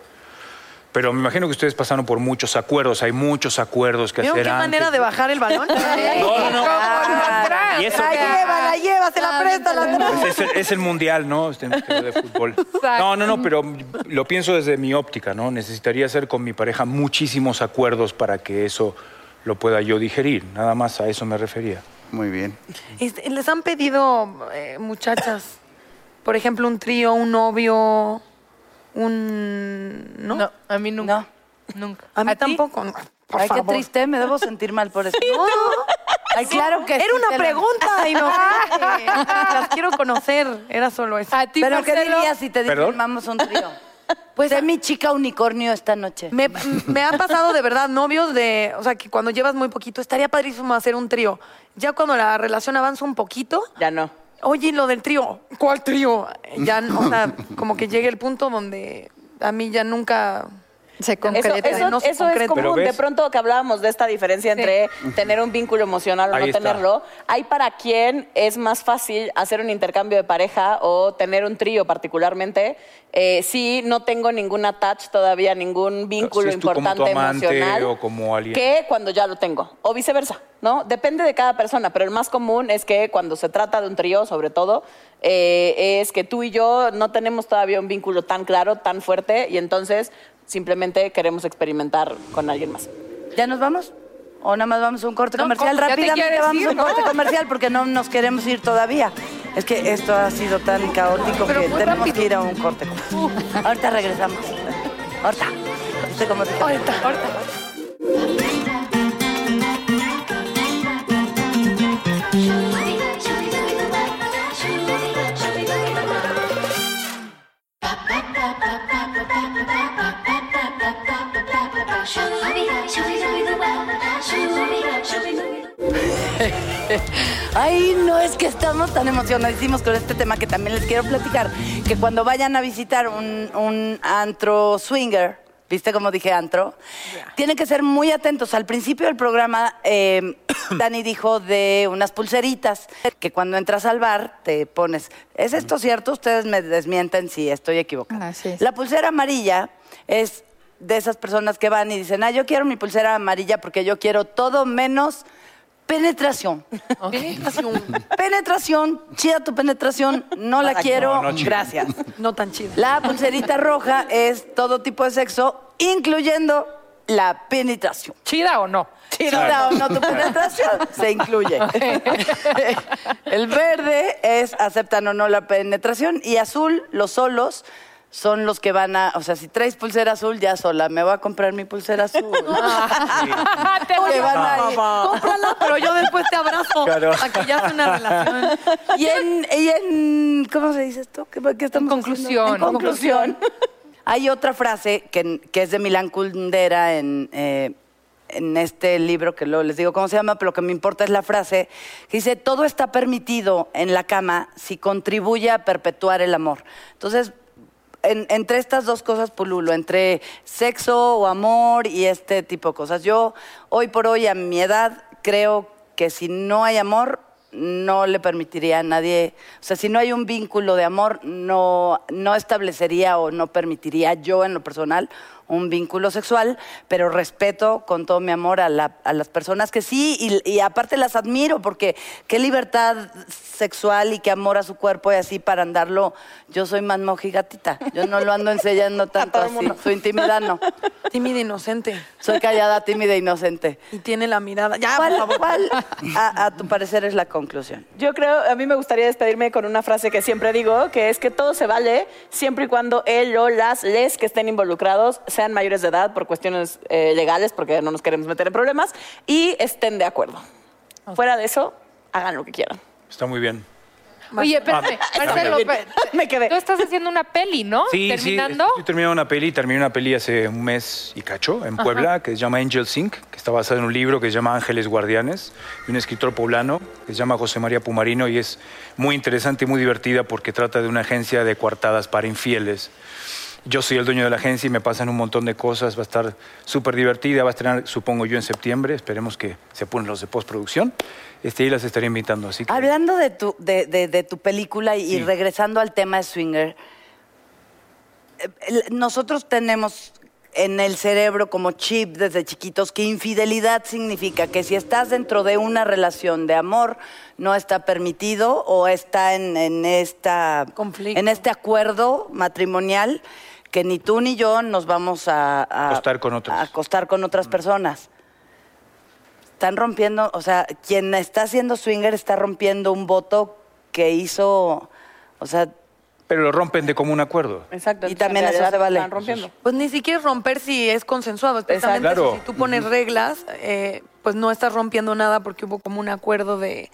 Speaker 6: Pero me imagino que ustedes pasaron por muchos acuerdos, hay muchos acuerdos que
Speaker 3: ¿Vieron
Speaker 6: hacer
Speaker 3: qué
Speaker 6: antes.
Speaker 3: manera de bajar el balón? *laughs*
Speaker 6: No, no, no.
Speaker 3: Ah,
Speaker 6: Y eso-
Speaker 3: la lleva, la lleva, se la presta, la trae.
Speaker 6: Pues es, el, es el mundial, ¿no? Este tema de fútbol. No, no, no, pero lo pienso desde mi óptica, ¿no? Necesitaría hacer con mi pareja muchísimos acuerdos para que eso lo pueda yo digerir. Nada más a eso me refería.
Speaker 8: Muy bien.
Speaker 3: Este, Les han pedido, eh, muchachas, por ejemplo, un trío, un novio, un... ¿No?
Speaker 5: No, a mí nunca.
Speaker 4: No.
Speaker 5: Nunca.
Speaker 3: A mí
Speaker 5: ti?
Speaker 3: tampoco. no. Por
Speaker 4: Ay, qué triste, me debo sentir mal por eso.
Speaker 3: No,
Speaker 4: Ay, claro que sí,
Speaker 3: Era una pregunta *laughs* inocente. Las quiero conocer. Era solo eso.
Speaker 5: A ti,
Speaker 4: ¿Pero qué dirías si te firmamos un trío? Pues sé mi chica unicornio esta noche.
Speaker 3: Me, me ha pasado de verdad novios de, o sea, que cuando llevas muy poquito, estaría padrísimo hacer un trío. Ya cuando la relación avanza un poquito,
Speaker 9: Ya no.
Speaker 3: Oye, lo del trío, ¿cuál trío? Ya, o sea, *laughs* como que llegue el punto donde a mí ya nunca...
Speaker 7: Se
Speaker 9: Eso,
Speaker 7: concreta.
Speaker 9: eso-
Speaker 3: no se
Speaker 9: eso es
Speaker 3: concreta.
Speaker 9: Común. De pronto que hablábamos de esta diferencia entre tener un vínculo emocional o
Speaker 6: Ahí
Speaker 9: no
Speaker 6: está.
Speaker 9: tenerlo, hay para quien es más fácil hacer un intercambio de pareja o tener un trío particularmente eh, si no tengo ningún attach todavía, ningún vínculo
Speaker 6: si como
Speaker 9: importante
Speaker 6: tu amante
Speaker 9: emocional.
Speaker 6: o como alguien.
Speaker 9: Que cuando ya lo tengo. O viceversa, ¿no? Depende de cada persona, pero el más común es que cuando se trata de un trío, sobre todo, eh, es que tú y yo no tenemos todavía un vínculo tan claro, tan fuerte, y entonces simplemente queremos experimentar con alguien más.
Speaker 4: ¿Ya nos vamos? ¿O nada más vamos a un corte
Speaker 5: No,
Speaker 4: comercial?
Speaker 5: ¿cómo? ¿Ya te
Speaker 4: Rápidamente
Speaker 5: quieres
Speaker 4: vamos
Speaker 5: ir,
Speaker 4: a un
Speaker 5: no?
Speaker 4: corte *laughs* comercial porque no nos queremos ir todavía. Es que esto ha sido tan caótico
Speaker 3: Pero
Speaker 4: que tenemos
Speaker 3: rápido.
Speaker 4: que ir a un corte comercial. Ahorita regresamos. Ahorita. Sé cómo te
Speaker 3: Ahorita, ahorita.
Speaker 4: Ay, no, es que estamos tan emocionadísimos con este tema que también les quiero platicar. Que cuando vayan a visitar un, un antro swinger, ¿viste cómo dije antro? Tienen que ser muy atentos. Al principio del programa, eh, *coughs* Dani dijo de unas pulseritas que cuando entras al bar te pones. ¿Es esto cierto? Ustedes me desmienten si estoy equivocada. La pulsera amarilla es de esas personas que van y dicen, ah, yo quiero mi pulsera amarilla porque yo quiero todo menos penetración.
Speaker 3: Penetración.
Speaker 4: Penetración, chida tu penetración, no la quiero,
Speaker 6: no, no, chida.
Speaker 4: gracias.
Speaker 3: No tan chido.
Speaker 4: La pulserita roja es todo tipo de sexo, incluyendo la penetración.
Speaker 5: ¿Chida o no?
Speaker 4: Chida o no tu penetración, se incluye. El verde es aceptan o no la penetración y azul, los solos, son los que van a, o sea, si traes pulsera azul, ya sola, me voy a comprar mi pulsera azul. *laughs* *laughs*
Speaker 5: Te
Speaker 4: van a ir.
Speaker 3: Cómprala, pero yo después te abrazo.
Speaker 10: Claro.
Speaker 3: A que ya sea una relación. *laughs*
Speaker 4: Y en, y en- ¿cómo se dice esto? ¿Qué, qué estamos
Speaker 5: En conclusión.
Speaker 4: En conclusión. Hay otra frase que, que es de Milán Kundera en, eh, en este libro, que luego les digo cómo se llama, pero lo que me importa es la frase, que dice, todo está permitido en la cama si contribuye a perpetuar el amor. Entonces, en- entre estas dos cosas pululo, entre sexo o amor y este tipo de cosas. Yo, hoy por hoy, a mi edad, creo que si no hay amor, no le permitiría a nadie, o sea, si no hay un vínculo de amor, no, no establecería o no permitiría yo en lo personal un vínculo sexual, pero respeto con todo mi amor a, la- a las personas que sí, y, y aparte las admiro, porque qué libertad sexual y qué amor a su cuerpo y así para andarlo. Yo soy más mojigatita, yo no lo ando enseñando *laughs* tanto así, su intimidad no.
Speaker 3: Tímida inocente.
Speaker 4: Soy callada, tímida e inocente.
Speaker 3: Y tiene la mirada. Ya, por
Speaker 4: ¿Cuál,
Speaker 3: favor.
Speaker 4: cuál, a, a tu parecer, es la conclusión?
Speaker 9: Yo creo, a mí me gustaría despedirme con una frase que siempre digo, que es que todo se vale siempre y cuando él o las les que estén involucrados sean mayores de edad por cuestiones eh, legales, porque no nos queremos meter en problemas, y estén de acuerdo. Fuera de eso, hagan lo que quieran.
Speaker 6: Está muy bien.
Speaker 5: Oye, espérame, Marcelo, pe-
Speaker 9: Me quedé.
Speaker 5: tú estás haciendo una peli, ¿no?
Speaker 6: Sí,
Speaker 5: Terminando.
Speaker 6: sí, estoy terminando una peli, terminé una peli hace un mes y cacho en Puebla que se llama Angel Inc., que está basada en un libro que se llama Ángeles Guardianes, de un escritor poblano que se llama José María Pumarino y es muy interesante y muy divertida porque trata de una agencia de coartadas para infieles. Yo soy el dueño de la agencia y me pasan un montón de cosas, va a estar súper divertida, va a estrenar supongo yo en septiembre, esperemos que se apuren los de postproducción, este, y las estaré invitando, así que...
Speaker 4: Hablando de tu, de, de- de tu película y,
Speaker 6: Sí.
Speaker 4: regresando al tema de Swinger, eh, nosotros tenemos en el cerebro como chip desde chiquitos que infidelidad significa que si estás dentro de una relación de amor no está permitido o está en, en esta
Speaker 3: Conflicto.
Speaker 4: en este acuerdo matrimonial que ni tú ni yo nos vamos a, a-
Speaker 6: Acostar con otros.
Speaker 4: a acostar con otras personas. Están rompiendo, o sea, quien está haciendo swinger está rompiendo un voto que hizo, o sea,
Speaker 6: Pero lo rompen de común acuerdo.
Speaker 9: Exacto.
Speaker 4: Y también eso se vale.
Speaker 9: Están rompiendo.
Speaker 3: Pues ni siquiera es romper si es consensuado. Especialmente
Speaker 6: Exacto.
Speaker 3: si tú pones reglas, eh, pues no estás rompiendo nada porque hubo como un acuerdo de,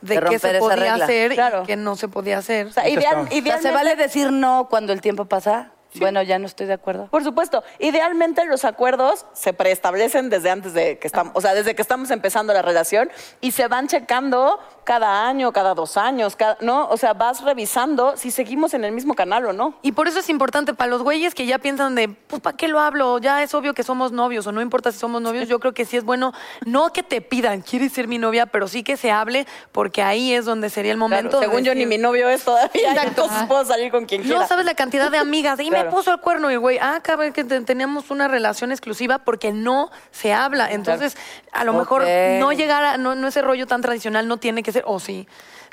Speaker 3: de,
Speaker 4: De
Speaker 3: qué se podía
Speaker 4: regla.
Speaker 3: hacer
Speaker 9: Claro.
Speaker 3: y qué no se podía hacer.
Speaker 9: O sea,
Speaker 6: Ahorita
Speaker 9: ideal-
Speaker 6: estamos.
Speaker 4: o sea,
Speaker 9: idealmente,
Speaker 4: ¿se vale decir no cuando el tiempo pasa? Bueno, ya no estoy de acuerdo.
Speaker 9: Por supuesto, idealmente los acuerdos se preestablecen desde antes de que estamos, o sea, desde que estamos empezando la relación y se van checando cada año, cada dos años, cada- ¿no? O sea, vas revisando si seguimos en el mismo canal o no.
Speaker 3: Y por eso es importante para los güeyes que ya piensan de, pues, ¿para qué lo hablo? Ya es obvio que somos novios o no importa si somos novios. Yo creo que sí es bueno, no que te pidan, ¿quieres ser mi novia? Pero sí que se hable porque ahí es donde sería el
Speaker 9: Claro,
Speaker 3: momento. de
Speaker 9: según yo, ni mi novio es todavía, *laughs*
Speaker 3: Exacto.
Speaker 9: entonces puedo salir con quien quiera.
Speaker 3: No sabes la cantidad de amigas. Me puso el cuerno y güey, ah, cabrón, que te- teníamos una relación exclusiva porque no se habla. Entonces, a lo mejor no llegar a, no, no ese rollo tan tradicional no tiene que ser, o sí,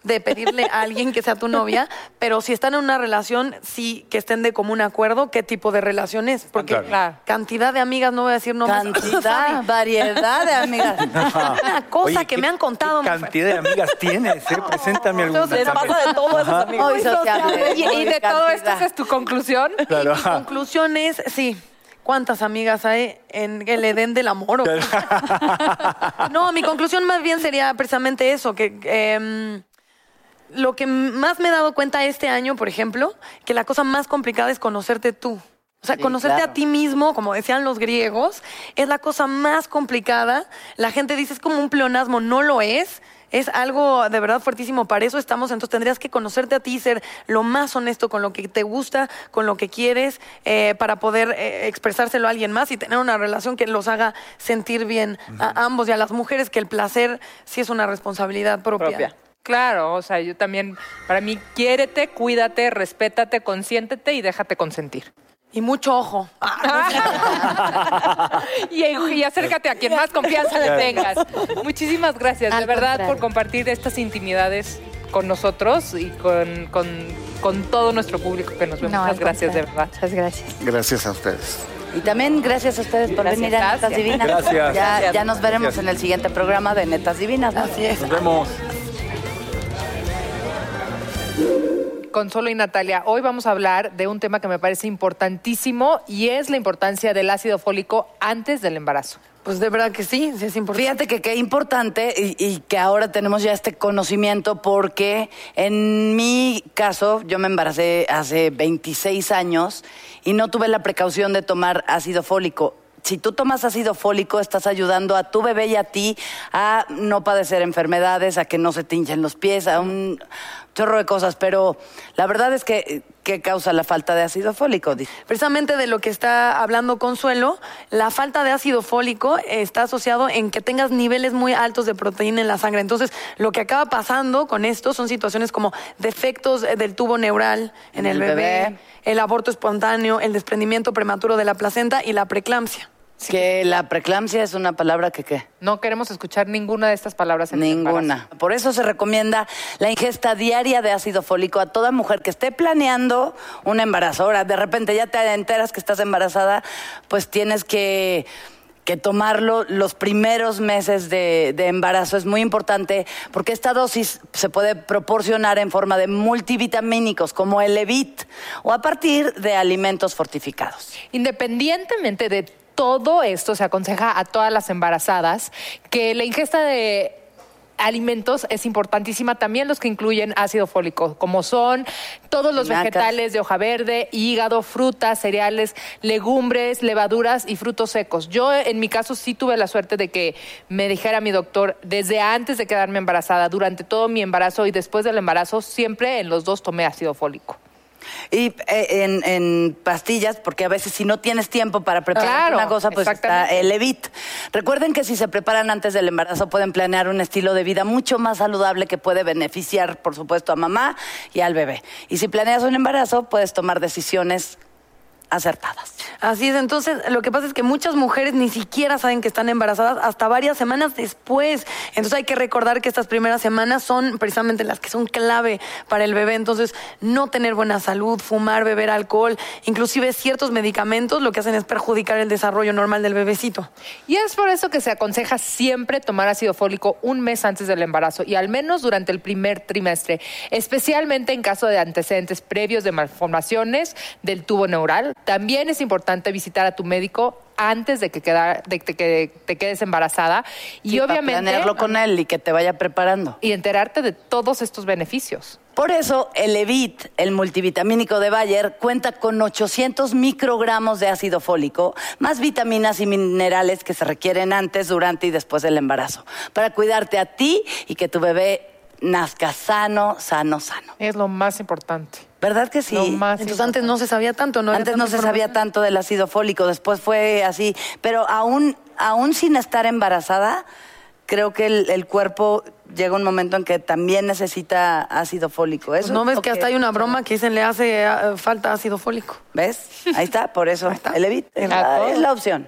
Speaker 3: de pedirle a alguien que sea tu novia, pero si están en una relación, sí que estén de común acuerdo qué tipo de relación es. Porque
Speaker 6: Claro.
Speaker 3: Cantidad de amigas, no voy a decir nombres. *laughs*
Speaker 4: Cantidad, variedad de amigas. *laughs*
Speaker 3: Una cosa
Speaker 6: Oye,
Speaker 3: que
Speaker 6: ¿qué-
Speaker 3: me han contado.
Speaker 6: ¿Qué cantidad de amigas tienes? eh? *laughs* Preséntame alguna.
Speaker 9: Les pasa de todo a esos amigos.
Speaker 4: Muy sociable.
Speaker 5: Y, y de todo esto. ¿esa es tu conclusión?
Speaker 6: Claro.
Speaker 3: Mi conclusión es, sí. ¿Cuántas amigas hay en el Edén del amor? o qué? no, mi conclusión más bien sería precisamente eso, que em, lo que más me he dado cuenta este año, por ejemplo, que la cosa más complicada es conocerte tú. O sea,
Speaker 4: Sí,
Speaker 3: conocerte
Speaker 4: claro.
Speaker 3: a ti mismo, como decían los griegos, es la cosa más complicada. La gente dice es como un pleonasmo, no lo es. Es algo de verdad fuertísimo. Para eso estamos. Entonces tendrías que conocerte a ti y ser lo más honesto con lo que te gusta, con lo que quieres, eh, para poder eh, expresárselo a alguien más y tener una relación que los haga sentir bien a ambos y a las mujeres, que el placer sí es una responsabilidad propia.
Speaker 9: Propia.
Speaker 5: Claro, o sea, yo también, para mí, quiérete, cuídate, respétate, consiéntete y déjate consentir.
Speaker 3: Y mucho ojo. *laughs*
Speaker 5: y, y acércate a quien más confianza le tengas. Muchísimas gracias,
Speaker 11: Al
Speaker 5: de verdad,
Speaker 11: contrario.
Speaker 5: por compartir estas intimidades con nosotros y con, con, con todo nuestro público que nos ve.
Speaker 7: No,
Speaker 5: Muchas gracias, de verdad.
Speaker 7: Muchas gracias.
Speaker 8: Gracias a ustedes.
Speaker 4: Y también gracias a ustedes por
Speaker 5: Gracias,
Speaker 4: venir a Netas. Divinas.
Speaker 6: Gracias.
Speaker 4: Ya, ya nos veremos
Speaker 6: Gracias.
Speaker 4: en el siguiente programa de Netas Divinas. ¿no?
Speaker 3: Así es.
Speaker 6: Nos vemos.
Speaker 5: Consuelo y Natalia. Hoy vamos a hablar de un tema que me parece importantísimo y es la importancia del ácido fólico antes del embarazo.
Speaker 3: Pues de verdad que sí, sí es importante.
Speaker 4: Fíjate que qué importante y, y que ahora tenemos ya este conocimiento porque en mi caso yo me embaracé hace 26 años y no tuve la precaución de tomar ácido fólico. Si tú tomas ácido fólico, estás ayudando a tu bebé y a ti a no padecer enfermedades, a que no se te hinchen los pies, a un chorro de cosas. Pero la verdad es que, ¿qué causa la falta de ácido fólico?
Speaker 3: Precisamente de lo que está hablando Consuelo, la falta de ácido fólico está asociado en que tengas niveles muy altos de proteína en la sangre. Entonces, lo que acaba pasando con esto son situaciones como defectos eh, del tubo neural en, el,
Speaker 4: el
Speaker 3: bebé,
Speaker 4: bebé.
Speaker 3: el aborto espontáneo, el desprendimiento prematuro de la placenta y la preeclampsia.
Speaker 4: Que la preeclampsia es una palabra que qué.
Speaker 5: No queremos escuchar ninguna de estas palabras en.
Speaker 4: Ninguna. Por eso se recomienda la ingesta diaria de ácido fólico a toda mujer que esté planeando un embarazo. Ahora, de repente ya te enteras que estás embarazada, pues tienes que que tomarlo los primeros meses de, de embarazo es muy importante porque esta dosis se puede proporcionar en forma de multivitamínicos como el Levit o a partir de alimentos fortificados.
Speaker 5: Independientemente de todo esto, se aconseja a todas las embarazadas que la ingesta de alimentos es importantísima, también los que incluyen ácido fólico, como son todos los vegetales de hoja verde, hígado, frutas, cereales, legumbres, levaduras y frutos secos. Yo en mi caso sí tuve la suerte de que me dijera mi doctor desde antes de quedarme embarazada, durante todo mi embarazo y después del embarazo, siempre en los dos tomé ácido fólico.
Speaker 4: Y eh, en, en pastillas, porque a veces si no tienes tiempo para preparar
Speaker 5: Claro,
Speaker 4: una cosa, pues está el Levit. Recuerden que si se preparan antes del embarazo pueden planear un estilo de vida mucho más saludable que puede beneficiar, por supuesto, a mamá y al bebé. Y si planeas un embarazo, puedes tomar decisiones acertadas.
Speaker 3: Así es, entonces lo que pasa es que muchas mujeres ni siquiera saben que están embarazadas hasta varias semanas después. Entonces hay que recordar que estas primeras semanas son precisamente las que son clave para el bebé. Entonces no tener buena salud, fumar, beber alcohol, inclusive ciertos medicamentos lo que hacen es perjudicar el desarrollo normal del bebecito.
Speaker 5: Y es por eso que se aconseja siempre tomar ácido fólico un mes antes del embarazo y al menos durante el primer trimestre, especialmente en caso de antecedentes previos de malformaciones del tubo neural. También es importante visitar a tu médico antes de que, queda- de que te, quedes embarazada y
Speaker 4: Sí, para
Speaker 5: obviamente
Speaker 4: planearlo con él y que te vaya preparando.
Speaker 5: y enterarte de todos estos beneficios.
Speaker 4: Por eso, el Levit, el multivitamínico de Bayer, cuenta con 800 microgramos de ácido fólico, más vitaminas y minerales que se requieren antes, durante y después del embarazo, para cuidarte a ti y que tu bebé nazca sano, sano, sano.
Speaker 5: Es lo más importante.
Speaker 4: ¿Verdad que sí?
Speaker 5: Lo más
Speaker 3: Entonces antes no se sabía tanto, ¿no?
Speaker 4: Antes no se sabía tanto del ácido fólico, después fue así, pero aún, aún sin estar embarazada, creo que el, el cuerpo llega un momento en que también necesita ácido fólico. Eso
Speaker 3: Pues no
Speaker 4: es
Speaker 3: ves que hasta hay una broma que dicen le hace eh, falta ácido fólico.
Speaker 4: ¿Ves? Ahí está, por eso. El Levit es,
Speaker 5: A
Speaker 4: la,
Speaker 5: todos.
Speaker 4: es la opción.